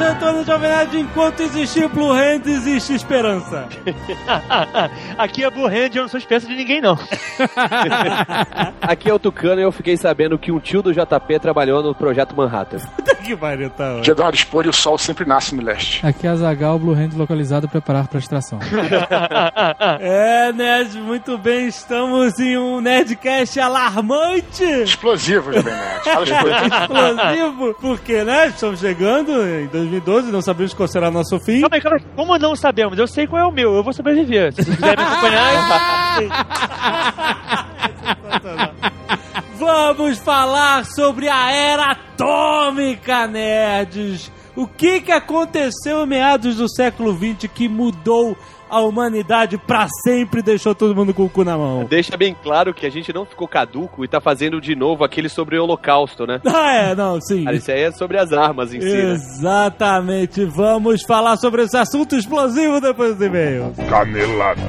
No Jovem Nerd, enquanto existir Blue Hand, existe esperança. Aqui é Blue Hand, eu não sou espécie de ninguém, não. Aqui é o Tucano e eu fiquei sabendo que um tio do JP trabalhou no Projeto Manhattan. Puta que pariu, tá ó. Dia da hora de expor e o sol sempre nasce no leste. Aqui é a Zagal, Blue Hand localizado, preparar para extração. É, Nerd, muito bem, estamos em um Nerdcast alarmante. Explosivo, Jovem Nerd. Fala explosivo. Explosivo, porque, né, estamos chegando em 2012, não sabemos qual será nosso fim. Calma aí, calma aí. Como não sabemos? Eu sei qual é o meu, eu vou sobreviver. Se vocês quiserem me acompanhar, Vamos falar sobre a era atômica, nerds. O que, que aconteceu em meados do século XX que mudou a humanidade pra sempre deixou todo mundo com o cu na mão? Deixa bem claro que a gente não ficou caduco e tá fazendo de novo aquele sobre o holocausto, né? Ah, é, não, sim. Cara, isso aí é sobre as armas em si, né? Exatamente. Vamos falar sobre esse assunto explosivo depois do e-mail. Canelada.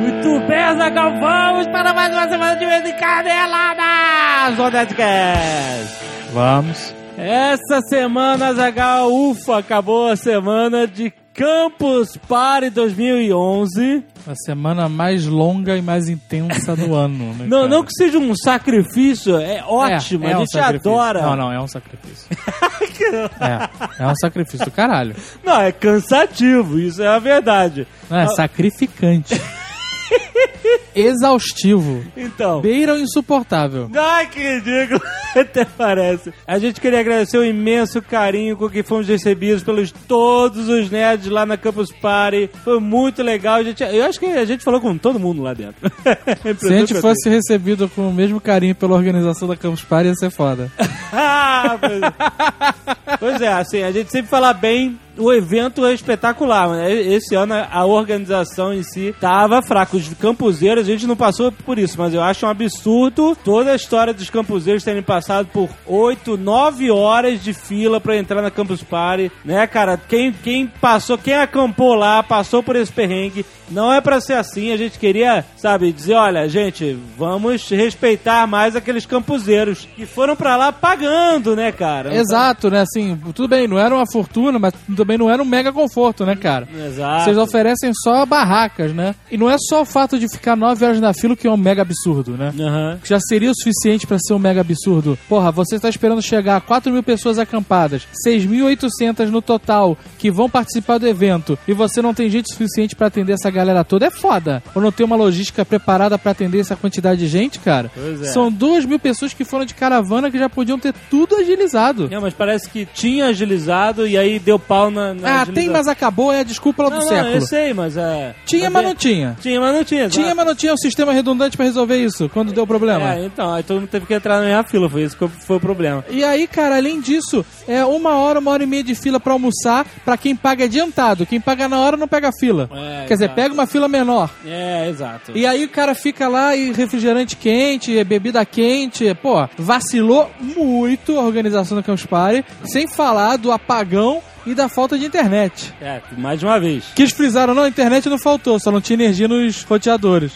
Muito bem, Zagal, vamos para mais uma semana de vez em Caneladas do Nerdcast. Vamos. Essa semana, Zagal, ufa, acabou a semana de Campus Party 2011. A semana mais longa e mais intensa do ano, né? Não, cara? não que seja um sacrifício, é ótimo, É, é a um gente sacrifício. adora. Não, não, é um sacrifício. é, é um sacrifício do caralho. Não, é cansativo, isso é a verdade. Não, é sacrificante. Exaustivo. Então. Beira o insuportável. Ai, que ridículo. Até parece. A gente queria agradecer o imenso carinho com que fomos recebidos pelos todos os nerds lá na Campus Party. Foi muito legal. A gente, eu acho que a gente falou com todo mundo lá dentro. Se a gente fosse recebido com o mesmo carinho pela organização da Campus Party, ia ser foda. Ah, é. pois é, assim, a gente sempre fala bem. O evento é espetacular, mas esse ano a organização em si tava fraca. Os campuseiros, a gente não passou por isso, mas eu acho um absurdo toda a história dos campuseiros terem passado por 8, 9 horas de fila pra entrar na Campus Party, né, cara? Quem, quem passou, quem acampou lá, passou por esse perrengue. Não é pra ser assim, a gente queria, sabe, dizer, olha, gente, vamos respeitar mais aqueles campuseiros que foram pra lá pagando, né, cara? Exato, né? Assim, tudo bem, não era uma fortuna, mas também não era um mega conforto, né, cara? Exato. Vocês oferecem só barracas, né? E não é só o fato de ficar 9 horas na fila que é um mega absurdo, né? Aham. Que já seria o suficiente pra ser um mega absurdo. Porra, você tá esperando chegar a 4 mil pessoas acampadas, 6.800 no total, que vão participar do evento, e você não tem gente suficiente pra atender essa galera toda, é foda. Ou não tem uma logística preparada pra atender essa quantidade de gente, cara? Pois é. São 2 mil pessoas que foram de caravana que já podiam ter tudo agilizado. Não, mas parece que tinha agilizado e aí deu pau na. na Ah, agilização. tem, mas acabou, é a desculpa lá do não, não, século. eu sei, mas é. Tinha, mas é- não tinha. Tinha, mas não tinha. Tinha, mas não tinha um sistema redundante pra resolver isso quando deu problema. É, então, aí todo mundo teve que entrar na minha fila, foi isso que foi o problema. E aí, cara, além disso, é uma hora, uma hora e meia de fila pra almoçar pra quem paga adiantado. Quem paga na hora não pega fila. É, Quer dizer, pega uma fila menor. É, exato. E aí o cara fica lá e refrigerante quente, bebida quente. Pô, vacilou muito a organização do Campus Party, sem falar do apagão e da falta de internet. É, mais de uma vez. Que eles frisaram, não, a internet não faltou, só não tinha energia nos roteadores.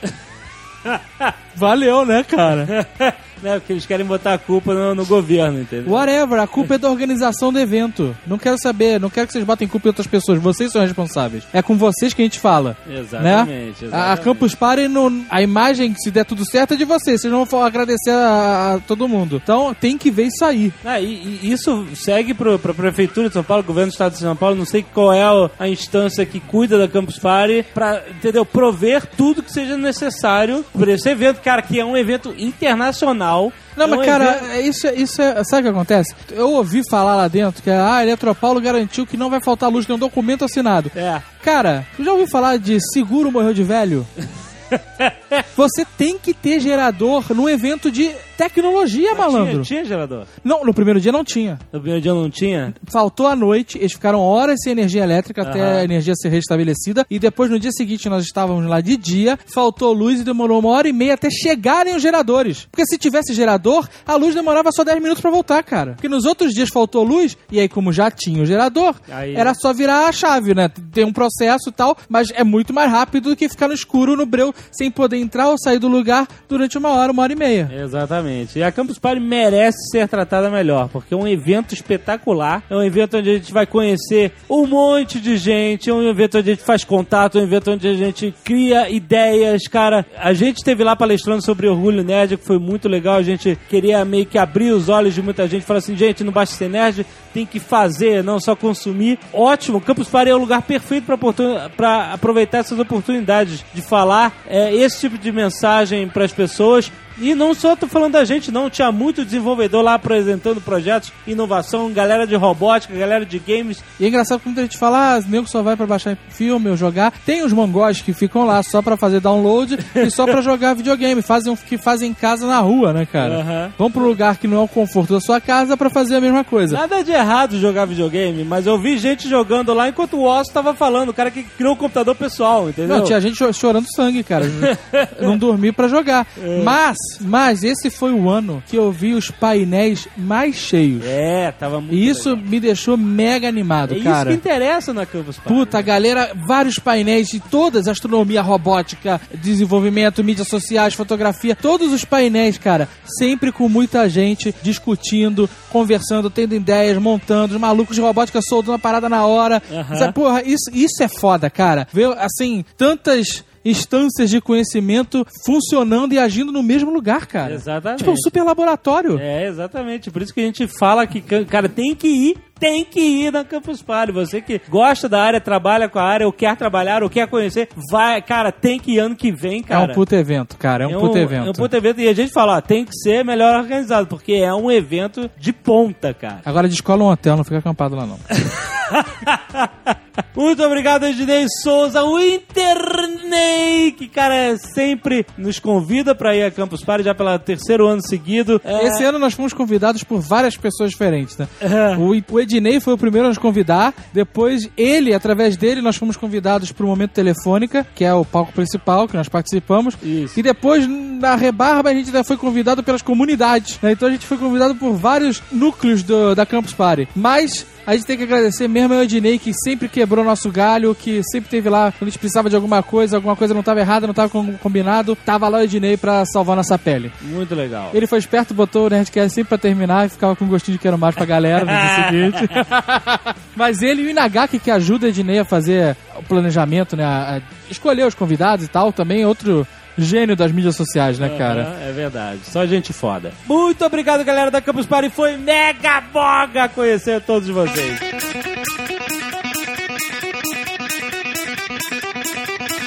Valeu, né, cara? né, porque eles querem botar a culpa no, no governo, entendeu? Whatever, a culpa é da organização do evento. Não quero saber, não quero que vocês botem culpa em outras pessoas. Vocês são responsáveis. É com vocês que a gente fala. Exatamente, Né? A, a exatamente. Campus Party, a imagem, se der tudo certo, é de vocês. Vocês não vão agradecer a, a todo mundo. Então tem que ver isso aí. Ah, e, e isso segue pro, pra Prefeitura de São Paulo, governo do Estado de São Paulo, não sei qual é a, instância que cuida da Campus Party, pra, entendeu, prover tudo que seja necessário para esse evento, cara, que é um evento internacional. Não, É mas um cara, evento- é isso, é- isso é. Sabe o que acontece? Eu ouvi falar lá dentro que a Eletropaulo garantiu que não vai faltar luz, tem um documento assinado. É. Cara, tu já ouviu falar de seguro morreu de velho? Você tem que ter gerador num evento de tecnologia, malandro. Tinha, tinha gerador? Não, no primeiro dia não tinha. No primeiro dia não tinha? Faltou a noite, eles ficaram horas sem energia elétrica até a energia ser restabelecida. E depois, no dia seguinte, nós estávamos lá de dia, faltou luz e demorou uma hora e meia até chegarem os geradores. Porque se tivesse gerador, a luz demorava só 10 minutos pra voltar, cara. Porque nos outros dias faltou luz, e aí, como já tinha o gerador, Aí- era só virar a chave, né? Tem um processo e tal, mas é muito mais rápido do que ficar no escuro, no breu, sem poder entrar ou sair do lugar durante uma hora, uma hora e meia. Exatamente. E a Campus Party merece ser tratada melhor, porque é um evento espetacular. É um evento onde a gente vai conhecer um monte de gente, é um evento onde a gente faz contato, é um evento onde a gente cria ideias. Cara, a gente esteve lá palestrando sobre orgulho nerd, que foi muito legal. A gente queria meio que abrir os olhos de muita gente, falar assim, gente, não basta ser nerd, tem que fazer, não só consumir. Ótimo, Campus Party é o lugar perfeito para aproveitar essas oportunidades de falar é, esse tipo de mensagem para as pessoas. E não só tô falando da gente, não. Tinha muito desenvolvedor lá apresentando projetos, inovação, galera de robótica, galera de games. E é engraçado que muita gente fala, ah, nego só vai pra baixar filme ou jogar. Tem os mongóis que ficam lá só pra fazer download e só pra jogar videogame. Fazem que fazem em casa na rua, né, cara? Aham. Vão pro lugar que não é o conforto da sua casa pra fazer a mesma coisa. Nada de errado jogar videogame, mas eu vi gente jogando lá enquanto o Osso tava falando, o cara que criou o computador pessoal, entendeu? Não, tinha gente cho- chorando sangue, cara. não dormi pra jogar. É. Mas, mas esse foi o ano que eu vi os painéis mais cheios. É, tava muito E isso legal. me deixou mega animado, É isso cara. que interessa na Campus Party. Puta, a galera, vários painéis de todas, astronomia, robótica, desenvolvimento, mídias sociais, fotografia, todos os painéis, cara, sempre com muita gente discutindo, conversando, tendo ideias, montando, os malucos de robótica soltando a parada na hora. Sabe, Porra, isso, isso é foda, cara. Ver, assim, tantas instâncias de conhecimento funcionando e agindo no mesmo lugar, cara. Exatamente. Tipo um super laboratório. É, exatamente. Por isso que a gente fala que, cara, tem que ir, tem que ir na Campus Party. Você que gosta da área, trabalha com a área, ou quer trabalhar, ou quer conhecer, vai, cara, tem que ir ano que vem, É cara. um puto evento, cara. É um puto evento. É um puto evento. E a gente fala, ó, tem que ser melhor organizado, porque é um evento de ponta, cara. Agora descola um hotel, não fica acampado lá não. Muito obrigado, Ednei Souza, o Internei, que, cara, sempre nos convida pra ir a Campus Party já pelo terceiro ano seguido. É, Esse ano nós fomos convidados por várias pessoas diferentes, né? É. O, o Ednei foi o primeiro a nos convidar. Depois, ele, através dele, nós fomos convidados para o Momento Telefônica, que é o palco principal que nós participamos. Isso. E depois, na Rebarba, a gente ainda foi convidado pelas comunidades. né? Então a gente foi convidado por vários núcleos do- da Campus Party. Mas a gente tem que agradecer mesmo ao Ednei, que sempre quebrou nosso galho, que sempre teve lá quando a gente precisava de alguma coisa, alguma coisa não estava errada, não estava combinado. Tava lá o Ednei pra salvar nossa pele. Muito legal. Ele foi esperto, botou o Nerdcast sempre pra terminar e ficava com gostinho de quero mais pra galera no dia seguinte. Mas ele e o Inagaki, que ajuda a Ednei a fazer o planejamento, né? A, a escolher os convidados e tal, também é outro gênio das mídias sociais, né, cara? É verdade. Só gente foda. Muito obrigado, galera da Campus Party. Foi mega boga conhecer todos vocês.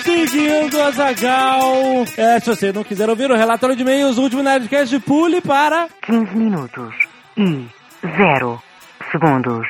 Seguindo a Zagal. É, se você não quiser ouvir o relatório de e-mails, o último Nerdcast, pule para 15 minutos e 0 segundos.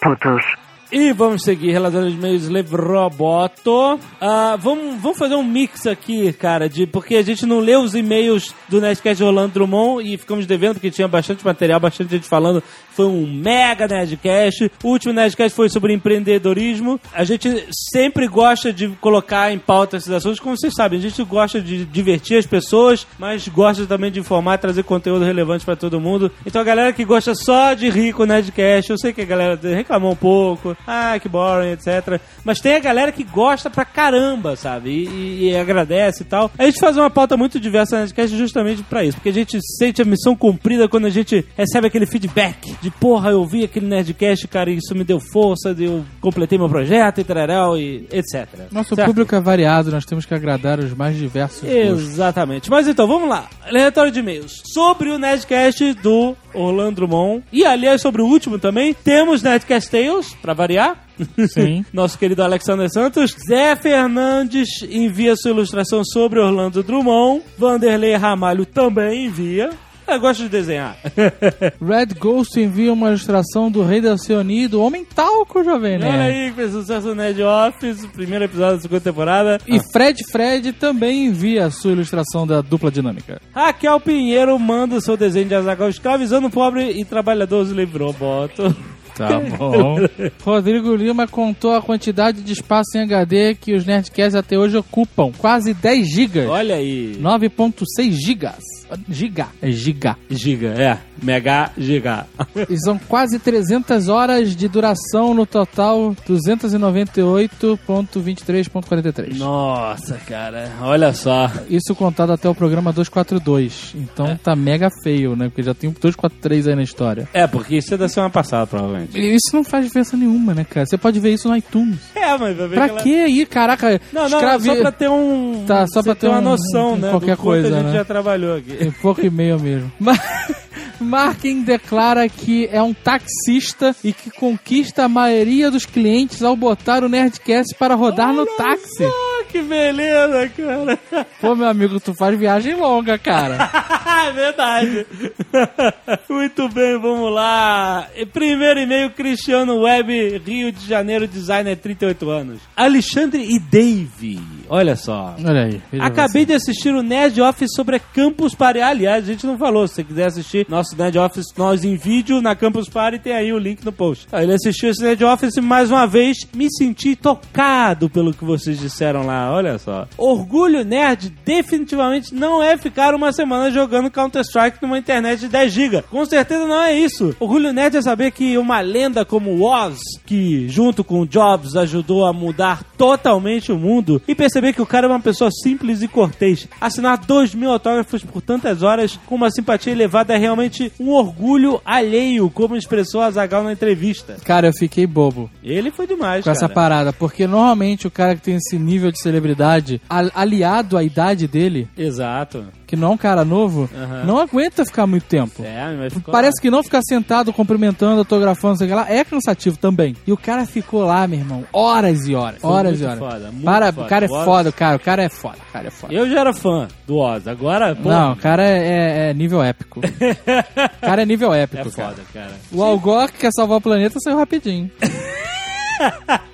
Putos. E vamos seguir relatório de e-mails Slave Roboto. Ah, vamos, vamos fazer um mix aqui, cara, de porque a gente não leu os e-mails do Nerdcast de Orlando Drummond e ficamos devendo porque tinha bastante material, bastante gente falando. Foi um mega Nerdcast. O último Nerdcast foi sobre empreendedorismo. A gente sempre gosta de colocar em pauta esses assuntos, como vocês sabem, a gente gosta de divertir as pessoas, mas gosta também de informar, trazer conteúdo relevante pra todo mundo. Então a galera que gosta só de rir com o Nerdcast, eu sei que a galera reclamou um pouco, ah, que boring, etc. Mas tem a galera que gosta pra caramba, sabe? E, e- e agradece e tal. A gente faz uma pauta muito diversa no Nerdcast justamente pra isso, porque a gente sente a missão cumprida quando a gente recebe aquele feedback de porra, eu vi aquele Nerdcast, cara, e isso me deu força, eu completei meu projeto e tararau e etc. Nosso Certo? público é variado, nós temos que agradar os mais diversos. gostos. Exatamente. Mas então, vamos lá. Relatório de e-mails. Sobre o Nerdcast do Orlando Drummond. E, aliás, sobre o último também, temos Nerdcast Tales, pra variar. Sim. Nosso querido Alexander Santos. Zé Fernandes envia sua ilustração sobre Orlando Drummond. Vanderlei Ramalho também envia. Eu gosto de desenhar. Red Ghost envia uma ilustração do Rei da Oceania do Homem Talco, Jovem Olha Nerd. aí, que fez sucesso no Nerd Office, primeiro episódio da segunda temporada. E Fred Fred também envia a sua ilustração da dupla dinâmica. Raquel Pinheiro manda o seu desenho de Azaghal escravizando o pobre e trabalhador se livrou, boto. Tá bom. Rodrigo Lima contou a quantidade de espaço em HD que os Nerdcasts até hoje ocupam. Quase 10 gigas. Olha aí. 9.6 gigas. Giga. É giga. Giga, é. Mega giga. E são quase 300 horas de duração no total 298.23.43. Nossa, cara. Olha só. Isso contado até o programa 242. Então tá mega feio, né? Porque já tem o 243 aí na história. É, porque isso é da semana passada, provavelmente. Isso não faz diferença nenhuma, né, cara? Você pode ver isso no iTunes. É, mas vai ver Pra que ela- que aí, caraca? Não, não, escravi- só pra ter um. Tá, só pra ter uma um- noção, um- né? qualquer coisa, a gente né? já trabalhou aqui. Tem pouco e meio mesmo. Mas Markin declara que é um taxista e que conquista a maioria dos clientes ao botar o Nerdcast para rodar no táxi. Ah, que beleza, cara. Pô, meu amigo, tu faz viagem longa, cara. é verdade. Muito bem, vamos lá. Primeiro e-mail, Cristiano Web, Rio de Janeiro, designer, 38 anos. Alexandre e Dave. Olha só. Olha aí. Acabei de assistir o Nerd Office sobre a Campus Party. Aliás, a gente não falou. Se você quiser assistir nosso Nerd Office, nós em vídeo na Campus Party, tem aí o link no post. Ah, Ele assistiu esse Nerd Office mais uma vez. Me senti tocado pelo que vocês disseram lá. Olha só. Orgulho Nerd definitivamente não é ficar uma semana jogando Counter-Strike numa internet de 10 GB. Com certeza não é isso. Orgulho Nerd é saber que uma lenda como Oz, que junto com Jobs ajudou a mudar totalmente o mundo, e perceber que o cara é uma pessoa simples e cortês. Assinar 2 mil autógrafos por tantas horas com uma simpatia elevada é realmente um orgulho alheio, como expressou Azagal na entrevista. Cara, eu fiquei bobo Ele foi demais, com essa cara. parada, porque normalmente o cara que tem esse nível de celebridade, al- aliado à idade dele, Exato. que não é um cara novo, Aham. não aguenta ficar muito tempo. É, mas ficou Parece que não ficar sentado cumprimentando, autografando, sei lá, é cansativo também. E o cara ficou lá, meu irmão, horas e horas, Foi horas e horas. foda, muito Para, foda. o cara é foda, cara, o cara é foda, o cara é foda. Eu já era fã do Oz, agora, pô, Não, o cara é, é- é nível épico. o cara é nível épico, é cara. foda, cara. O Algor que quer salvar o planeta saiu rapidinho.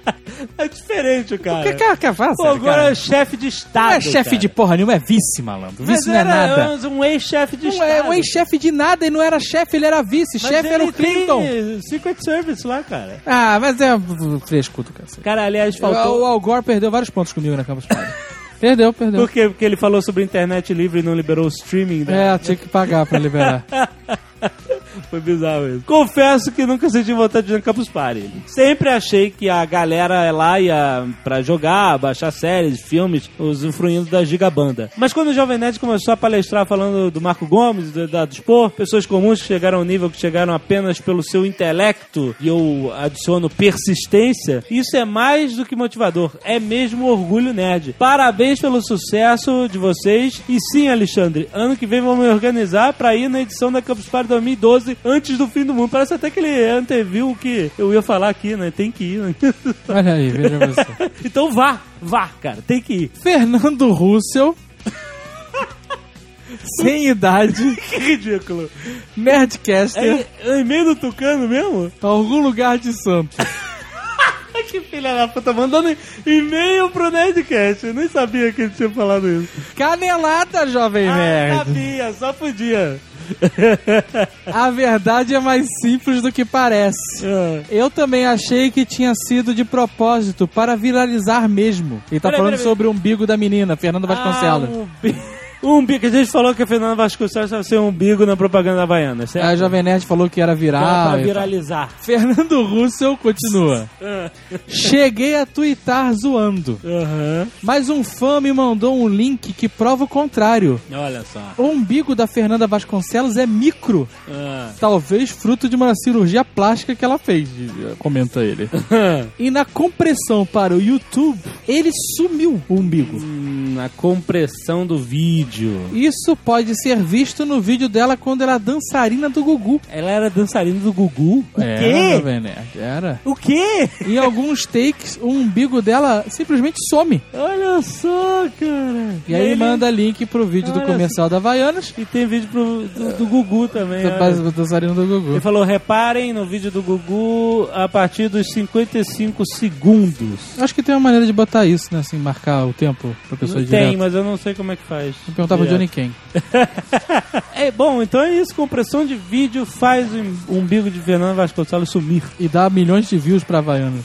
É diferente, o cara. Que cara, que faz, Pô, agora é chefe de Estado. Não é chefe cara. de porra nenhuma, é vice, malandro. Mas Vice não é nada. um ex-chefe de Não Estado. é um ex-chefe de nada e não era chefe, ele era vice. Mas Chefe era o Clinton. Secret Service lá, cara. Ah, mas é uh, fresco do cacete. Cara, aliás, O, faltou... o Al Gore perdeu vários pontos comigo na Campus Party. perdeu, perdeu. Por quê? Porque ele falou sobre internet livre e não liberou o streaming. Né? É, tinha que pagar pra liberar. Foi bizarro isso. Confesso que nunca senti vontade de ir no Campus Party. Sempre achei que a galera lá ia pra jogar, baixar séries, filmes, usufruindo da gigabanda. Mas quando o Jovem Nerd começou a palestrar falando do Marco Gomes, da, da Dispor, pessoas comuns que chegaram ao nível que chegaram apenas pelo seu intelecto, e eu adiciono persistência, isso é mais do que motivador. É mesmo orgulho nerd. Parabéns pelo sucesso de vocês. E sim, Alexandre, ano que vem vamos me organizar pra ir na edição da Campus Party 2012 antes do fim do mundo. Parece até que ele anteviu o que eu ia falar aqui, né? Tem que ir. Né? Olha aí, veja você. então vá, vá, cara, tem que ir. Fernando Russell. sem idade, Que ridículo. Nerdcaster, É, é e-mail do Tucano mesmo? algum lugar de Santos. Que filha da puta, mandando e-mail pro Nerdcast. Eu nem sabia que ele tinha falado isso. Canelada, jovem Ah, nerd. sabia, só podia. A verdade é mais simples do que parece. Ah. Eu também achei que tinha sido de propósito, para viralizar mesmo. Ele tá Peraí, falando peraí, sobre o umbigo da menina, Fernanda Vasconcelos. Ah, um um umbigo. A gente falou que a Fernanda Vasconcelos ser um umbigo na propaganda da Havaiana, certo? A Jovem Nerd falou que era viral. Pra e tal. viralizar. Fernando Russell continua. Cheguei a twittar zoando, Aham. mas um fã me mandou um link que prova o contrário. Olha só. O umbigo da Fernanda Vasconcelos é micro, Ah. talvez fruto de uma cirurgia plástica que ela fez, comenta ele. E na compressão para o YouTube, ele sumiu o umbigo. Hum, a compressão do vídeo. Vídeo. Isso pode ser visto no vídeo dela quando ela é dançarina do Gugu. Ela era dançarina do Gugu. O Era, quê? Jovem Nerd, Era. O quê? Em alguns takes, o umbigo dela simplesmente some. Olha só, cara. E aí ele manda link pro vídeo do Olha comercial da Havaianas. E tem vídeo pro, do, do Gugu também. Do dançarino do Gugu. Ele falou, reparem no vídeo do Gugu a partir dos 55 segundos. Acho que tem uma maneira de botar isso, né? Assim, marcar o tempo pra pessoa ir Tem, direto. mas eu não sei como é que faz. Perguntar pro. Johnny Ken. É, bom, então é isso. Compressão de vídeo faz o umbigo de Fernando Vasconcelos sumir. E dá milhões de views pra Havaianas.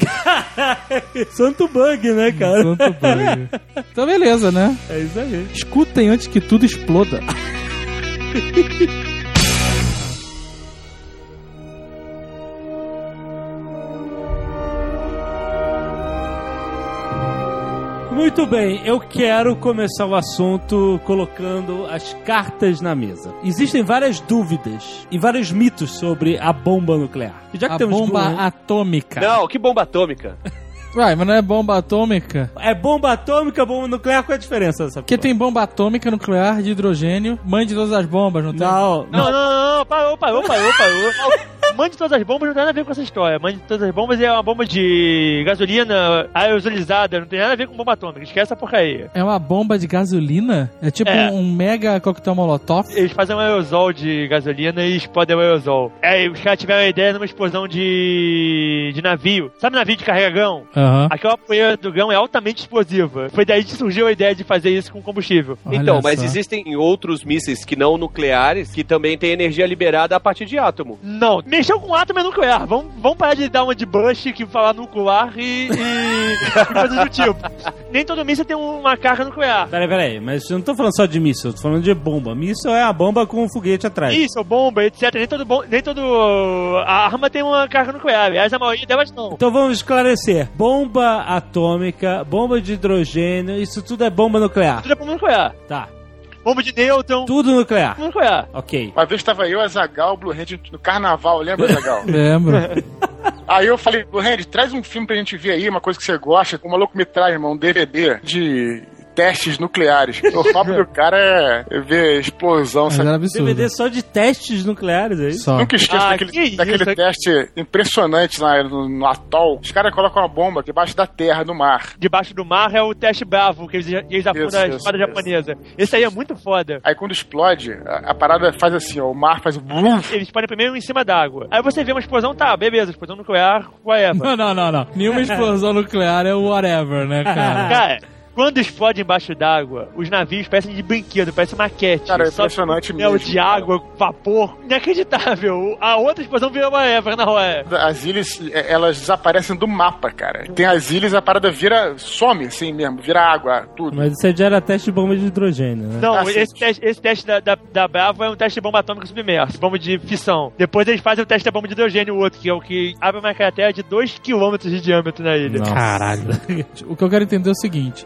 Santo bug, né, cara? Santo bug. Então beleza, né? É isso aí. Escutem antes que tudo exploda. Muito bem, eu quero começar o assunto colocando as cartas na mesa. Existem várias dúvidas e vários mitos sobre a bomba nuclear. E já que A temos bomba um- atômica. Não, que bomba atômica. Uai, mas não é bomba atômica? É bomba atômica, bomba nuclear, qual é a diferença dessa Porque tem bomba atômica, nuclear, de hidrogênio, mãe de todas as bombas, não tem? Não, Não, não, não, não, parou, parou, parou, parou. Mãe de todas as bombas não tem nada a ver com essa história. Mãe de todas as bombas é uma bomba de gasolina aerosolizada, não tem nada a ver com bomba atômica. Esquece essa porcaria. É uma bomba de gasolina? É tipo É. um mega coquetel molotov? Eles fazem um aerosol de gasolina e explodem o aerosol. Aí os caras tiveram a ideia numa explosão de, de navio. Sabe navio de carregão? Aham. Aquela poeira do grão é altamente explosiva. Foi daí que surgiu a ideia de fazer isso com combustível. Olha então, mas existem outros mísseis que não nucleares que também têm energia liberada a partir de átomo. Não, mexeu com átomo é nuclear. Vamos, vamos parar de dar uma de Bush que falar nuclear e, e, e coisas do tipo. Nem todo míssil tem uma carga nuclear. Peraí, peraí, mas eu não tô falando só de míssil, eu tô falando de bomba. Míssil é a bomba com um foguete atrás. Isso, bomba, etc. Nem todo, bom, nem todo a arma tem uma carga nuclear. Aliás, a maioria delas não. Então vamos esclarecer. Bomba atômica, bomba de hidrogênio, isso tudo é bomba nuclear. Tudo é bomba nuclear. Tá. Bomba de nêutron, Tudo nuclear. nuclear. Ok. Uma vez tava eu, a Zagal, o Blue Hand no carnaval, lembra, Zagal? Lembro. aí eu falei, Blue Hand, traz um filme pra gente ver aí, uma coisa que você gosta. O maluco me traz, irmão, um DVD de testes nucleares. O foco do cara é ver explosão, Mas sabe? era absurdo. DVD só de testes nucleares aí. Só. Nunca esqueço Ah, daquele, que isso, daquele é- teste impressionante lá no, no atol. Os caras colocam uma bomba debaixo da terra, no mar. Debaixo do mar é o teste Bravo, que eles, eles afundam Isso, a isso, espada isso. japonesa. Esse aí é muito foda. Aí quando explode, a, a parada faz assim, ó, o mar faz blum. Eles podem primeiro em cima d'água. Aí você vê uma explosão, tá, beleza, explosão nuclear, whatever. Não, não, não, não. Nenhuma explosão nuclear é o whatever, né, cara? Cara, quando explode embaixo d'água, os navios parecem de brinquedo, parece maquete. Cara, é Só impressionante mel mesmo, de cara. água, vapor. Inacreditável. A outra explosão virou whatever na hora. As ilhas, é, elas desaparecem do mapa, cara. Tem as ilhas, a parada vira, some assim mesmo, vira água, tudo. Mas isso aí já era teste de bomba de hidrogênio, né? Não, Ah, sim. esse, teste, esse teste da, da, da Bravo é um teste de bomba atômica submersa, bomba de fissão. Depois eles fazem o teste da bomba de hidrogênio, o outro, que é o que abre uma cratera de 2km de diâmetro na ilha. Caralho. O que eu quero entender é o seguinte: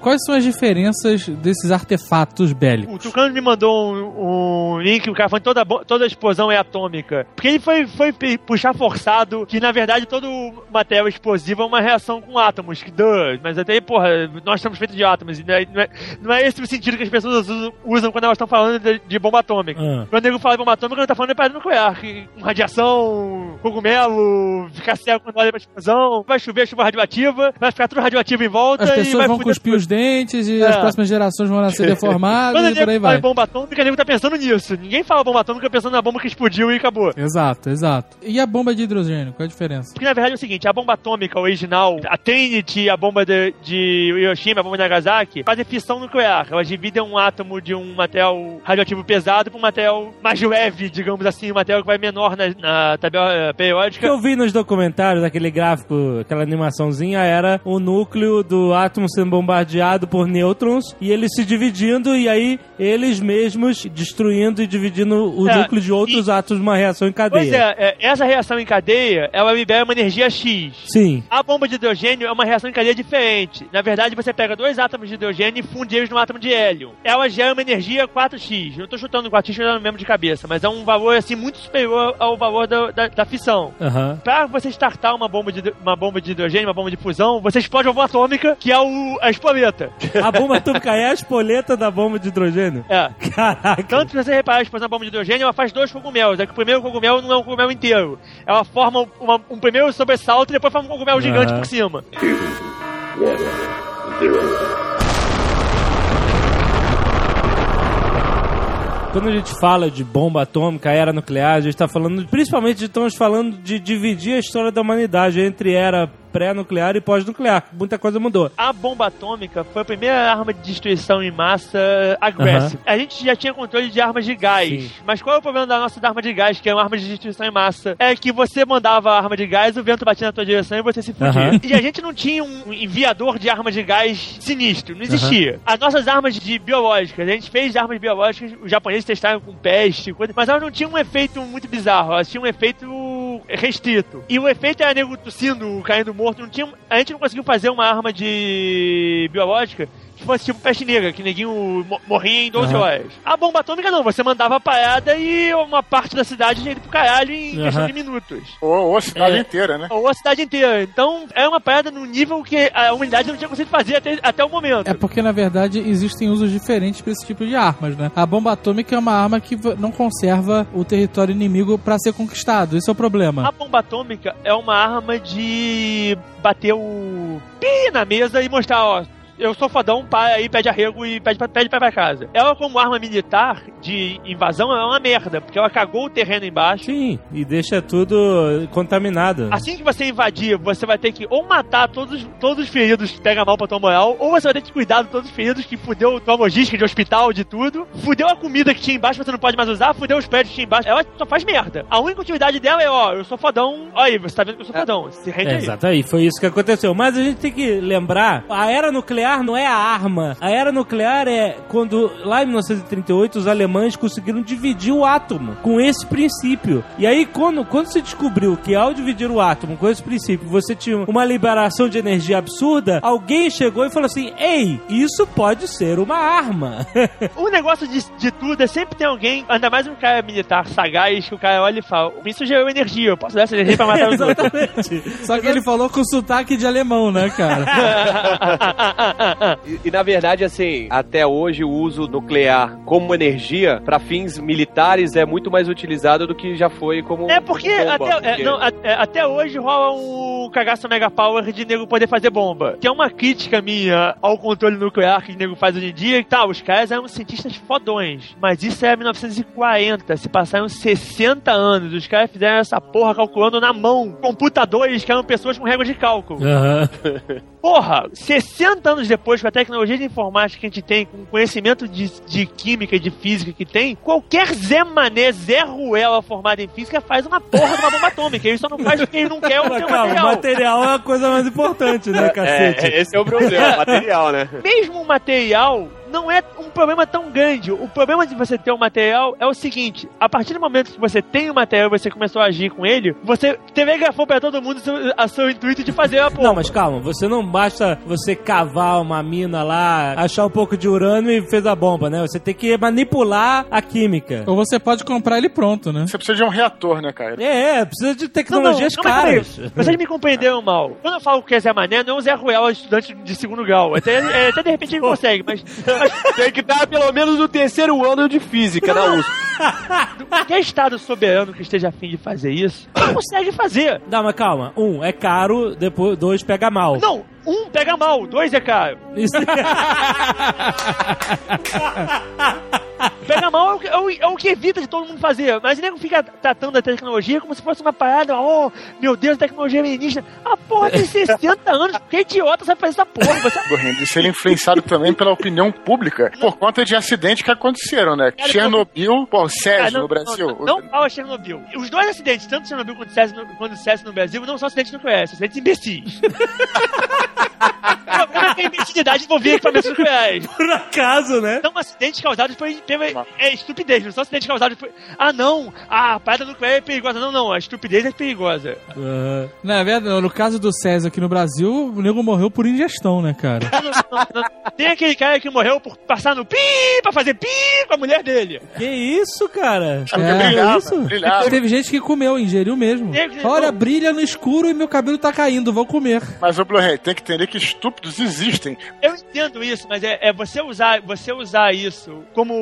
quais são as diferenças desses artefatos bélicos? O Tucano me mandou um, um link, o cara falando que toda, toda explosão é atômica. Porque ele foi, foi puxar forçado que, na verdade, todo material explosivo é uma reação com átomos. Que, duh, mas até aí, porra, nós estamos feitos de átomos. Não, é, não, é, não é esse o sentido que as pessoas usam, usam quando elas estão falando de, de bomba atômica. Ah. Quando o nego fala de bomba atômica, ele tá falando de parada nuclear. Que, com radiação, cogumelo, ficar cego quando olha pra explosão, vai chover chuva radioativa, vai ficar tudo radioativo em volta As e pessoas vai vão cuspir os dentes e É. as próximas gerações vão nascer deformadas e por aí vai. em bomba atômica, nego tá pensando nisso. Ninguém fala bomba atômica pensando na bomba que explodiu e acabou. Exato, exato. E a bomba de hidrogênio, qual é a diferença? Porque na verdade é o seguinte, a bomba atômica original, a Trinity, a bomba de, de Hiroshima, a bomba de Nagasaki, fazem fissão nuclear. Elas dividem um átomo de um material radioativo pesado para um material mais leve, digamos assim, um material que vai menor na, na tabela eh, O que periódica. eu vi nos documentários, aquele gráfico, aquela animaçãozinha, era o núcleo do átomo sendo bombardeado por nêutrons e eles se dividindo e aí eles mesmos destruindo e dividindo o É, núcleo de outros átomos numa reação em cadeia. Pois é, é, essa reação em cadeia, ela libera uma energia X. Sim. A bomba de hidrogênio é uma reação em cadeia diferente. Na verdade, você pega dois átomos de hidrogênio e funde eles num átomo de hélio. Ela gera uma energia 4x. Eu não tô chutando 4x, tô chutando mesmo de cabeça, mas é um valor assim muito superior ao valor da, da, da fissão. Aham. Pra você startar uma bomba, de, uma bomba de hidrogênio, uma bomba de fusão, você explode uma bomba atômica, que é o, a explodir. Espoleta. A bomba atômica é a espoleta da bomba de hidrogênio? É. Caraca. Tanto se você reparar a explosão da bomba de hidrogênio, ela faz dois cogumelos. É que o primeiro cogumelo não é um cogumelo inteiro. Ela forma uma- um primeiro sobressalto e depois forma um cogumelo gigante Aham. por cima. Quando a gente fala de bomba atômica, era nuclear, a gente tá falando, principalmente estamos falando de dividir a história da humanidade entre era pré-nuclear e pós-nuclear. Muita coisa mudou. A bomba atômica foi a primeira arma de destruição em massa aggressive. A gente já tinha controle de armas de gás. Sim. Mas qual é o problema da nossa arma de gás, que é uma arma de destruição em massa? É que você mandava a arma de gás, o vento batia na tua direção e você se fudia. Aham. E a gente não tinha um enviador de arma de gás sinistro. Não existia. As nossas armas de biológicas, a gente fez armas biológicas, os japoneses testaram com peste, coisa, mas elas não tinham um efeito muito bizarro. Elas tinham um efeito restrito. E o efeito era nego tossindo, caindo morto. Não tinha, a gente não conseguiu fazer uma arma de biológica que fosse tipo peste negra, que neguinho mo- morria em 12 Aham. horas. A bomba atômica não, você mandava a parada e uma parte da cidade ia indo pro caralho em questão Aham. de minutos. Ou, ou a cidade É. inteira, né? Ou a cidade inteira. Então é uma parada num nível que a humanidade não tinha conseguido fazer até, até o momento. É porque, na verdade, existem usos diferentes pra esse tipo de armas, né? A bomba atômica é uma arma que não conserva o território inimigo pra ser conquistado. Esse é o problema. A bomba atômica é uma arma de bater o pi na mesa e mostrar, ó. Eu sou fodão, pai, aí pede arrego e pede pede pra ir pra casa. Ela, como arma militar de invasão, é uma merda, porque ela cagou o terreno embaixo. Sim, e deixa tudo contaminado. Assim que você invadir, você vai ter que ou matar todos, todos os feridos que pega mal pra tua moral, ou você vai ter que cuidar de todos os feridos que fudeu tua logística de hospital, de tudo. Fudeu a comida que tinha embaixo, você não pode mais usar. Fudeu os prédios que tinha embaixo. Ela só faz merda. A única utilidade dela é, ó, eu sou fodão. Ó aí, você tá vendo que eu sou fodão. Se rende É, aí. exato aí, foi isso que aconteceu. Mas a gente tem que lembrar, a era nuclear não é a arma. A era nuclear é quando, lá em 1938, os alemães conseguiram dividir o átomo com esse princípio. E aí, quando, quando se descobriu que ao dividir o átomo com esse princípio, você tinha uma liberação de energia absurda, alguém chegou e falou assim, ei, isso pode ser uma arma. O negócio de, de tudo é sempre tem alguém, ainda mais um cara militar sagaz, que o cara olha e fala: Isso gerou energia, eu posso dar essa energia pra matar os outros. Exatamente. Só que ele falou com sotaque de alemão, né, cara? E, e, na verdade, assim, até hoje o uso nuclear como energia para fins militares é muito mais utilizado do que já foi como É porque, bomba, até, é, porque- não, a- é, até hoje rola um cagaço mega power de nego poder fazer bomba. Que é uma crítica minha ao controle nuclear que o nego faz hoje em dia. Tá, os caras eram cientistas fodões. Mas isso é 1940. Se passaram 60 anos. Os caras fizeram essa porra calculando na mão. Computadores que eram pessoas com régua de cálculo. Aham. Porra, 60 anos depois, com a tecnologia de informática que a gente tem, com o conhecimento de, de química e de física que tem, qualquer Zé Mané, Zé Ruela formado em física faz uma porra de uma bomba atômica. Ele só não faz porque ele não quer o Mas seu calma, material. material é a coisa mais importante, né, cacete? É, é, esse é o problema, material, né? Mesmo o material não é um problema tão grande. O problema de você ter um material é o seguinte: a partir do momento que você tem o material e você começou a agir com ele, você telegrafou pra todo mundo a seu intuito de fazer a porra. Não, mas calma, você não basta você cavar uma mina lá, achar um pouco de urânio e fez a bomba, né? Você tem que manipular a química. Ou você pode comprar ele pronto, né? Você precisa de um reator, né, cara? É, é, precisa de Não, não, tecnologias não, mas peraí, caras. Vocês me compreenderam mal. Quando eu falo que é Zé Mané, não é um Zé Ruela, estudante de segundo grau. Até, é, até de repente ele consegue, mas Tem que estar pelo menos no terceiro ano de física na USP. qualquer estado soberano que esteja afim de fazer isso, consegue fazer. Não, mas calma. Um, é caro, depois dois pega mal. Não, um pega mal, dois é caro. Isso- Pega mal é o, que- é o- é o que evita de todo mundo fazer. Mas o nego fica tratando a tecnologia como se fosse uma parada, oh, meu Deus, tecnologia alienígena. A porra tem 60 anos, que idiota sabe fazer essa porra? Você Correndo. Isso ele é influenciado também pela opinião pública por conta de acidentes que aconteceram, né? Cara, Chernobyl, pô, o no Brasil. Não, não fala Chernobyl. Os dois acidentes, tanto Chernobyl quanto César no, quanto César no Brasil, não são acidentes nucleares, são acidentes imbecis. O problema é que a imbecilidade envolvia equipamentos nucleares. Por acaso, né? São acidentes causados por pela é, estupidez, não são acidentes causados por. Ah, não, a parada nuclear é perigosa. Não, não, a estupidez é perigosa. Aham. Na verdade, no caso do César aqui no Brasil, o nego morreu por ingestão, né, cara? Não, não, não, não. Tem aquele cara que morreu por passar no pi pra fazer pi com a mulher dele. Que isso, cara? Que É, brilhava, isso? brilhava. Teve gente que comeu, ingeriu mesmo. Teve- Olha, brilha no escuro e meu cabelo tá caindo, vou comer. Mas, ô Blue Ray, tem que entender que estúpidos existem existem. Eu entendo isso, mas é, é você usar você usar isso como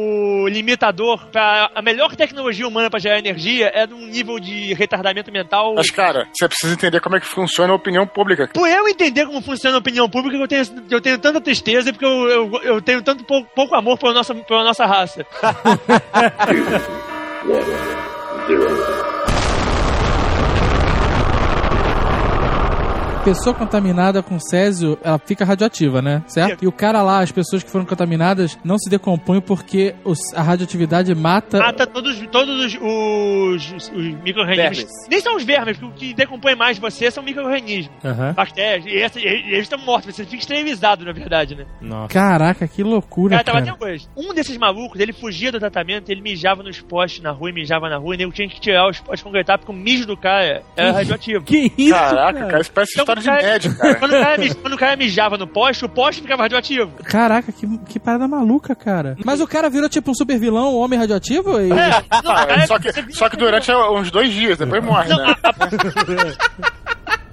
limitador para a melhor tecnologia humana para gerar energia é num nível de retardamento mental. Mas, cara, você precisa entender como é que funciona a opinião pública. Por eu entender como funciona a opinião pública, eu tenho, eu tenho tanta tristeza porque eu, eu, eu tenho tanto pouco, pouco amor pela nossa, pela nossa raça. Pessoa contaminada com césio, ela fica radioativa, né? Certo? E o cara lá, as pessoas que foram contaminadas, não se decompõem porque os- a radioatividade mata. Mata todos, todos os, os, os micro-organismos. Nem são os vermes, porque o que decompõe mais você são micro-organismos. Aham. Bactérias, e, essa- eles estão mortos, você fica esterilizado, na verdade, né? Nossa. Caraca, que loucura, Cara, tava cara. até hoje. Um desses malucos, ele fugia do tratamento, ele mijava nos postes na rua, e mijava na rua, e nego tinha que tirar os postes concretar, porque o mijo do cara era radioativo. Que isso, Caraca, cara? cara, parece Então, história de cara- médico, cara. Quando o, cara, quando o cara mijava no poste, o poste ficava radioativo. Caraca, que, que parada maluca, cara. Mas o cara virou tipo um super vilão, um homem radioativo? E... É, não, Ah, cara, só, que, só que durante uns dois dias, depois morre, Não, né?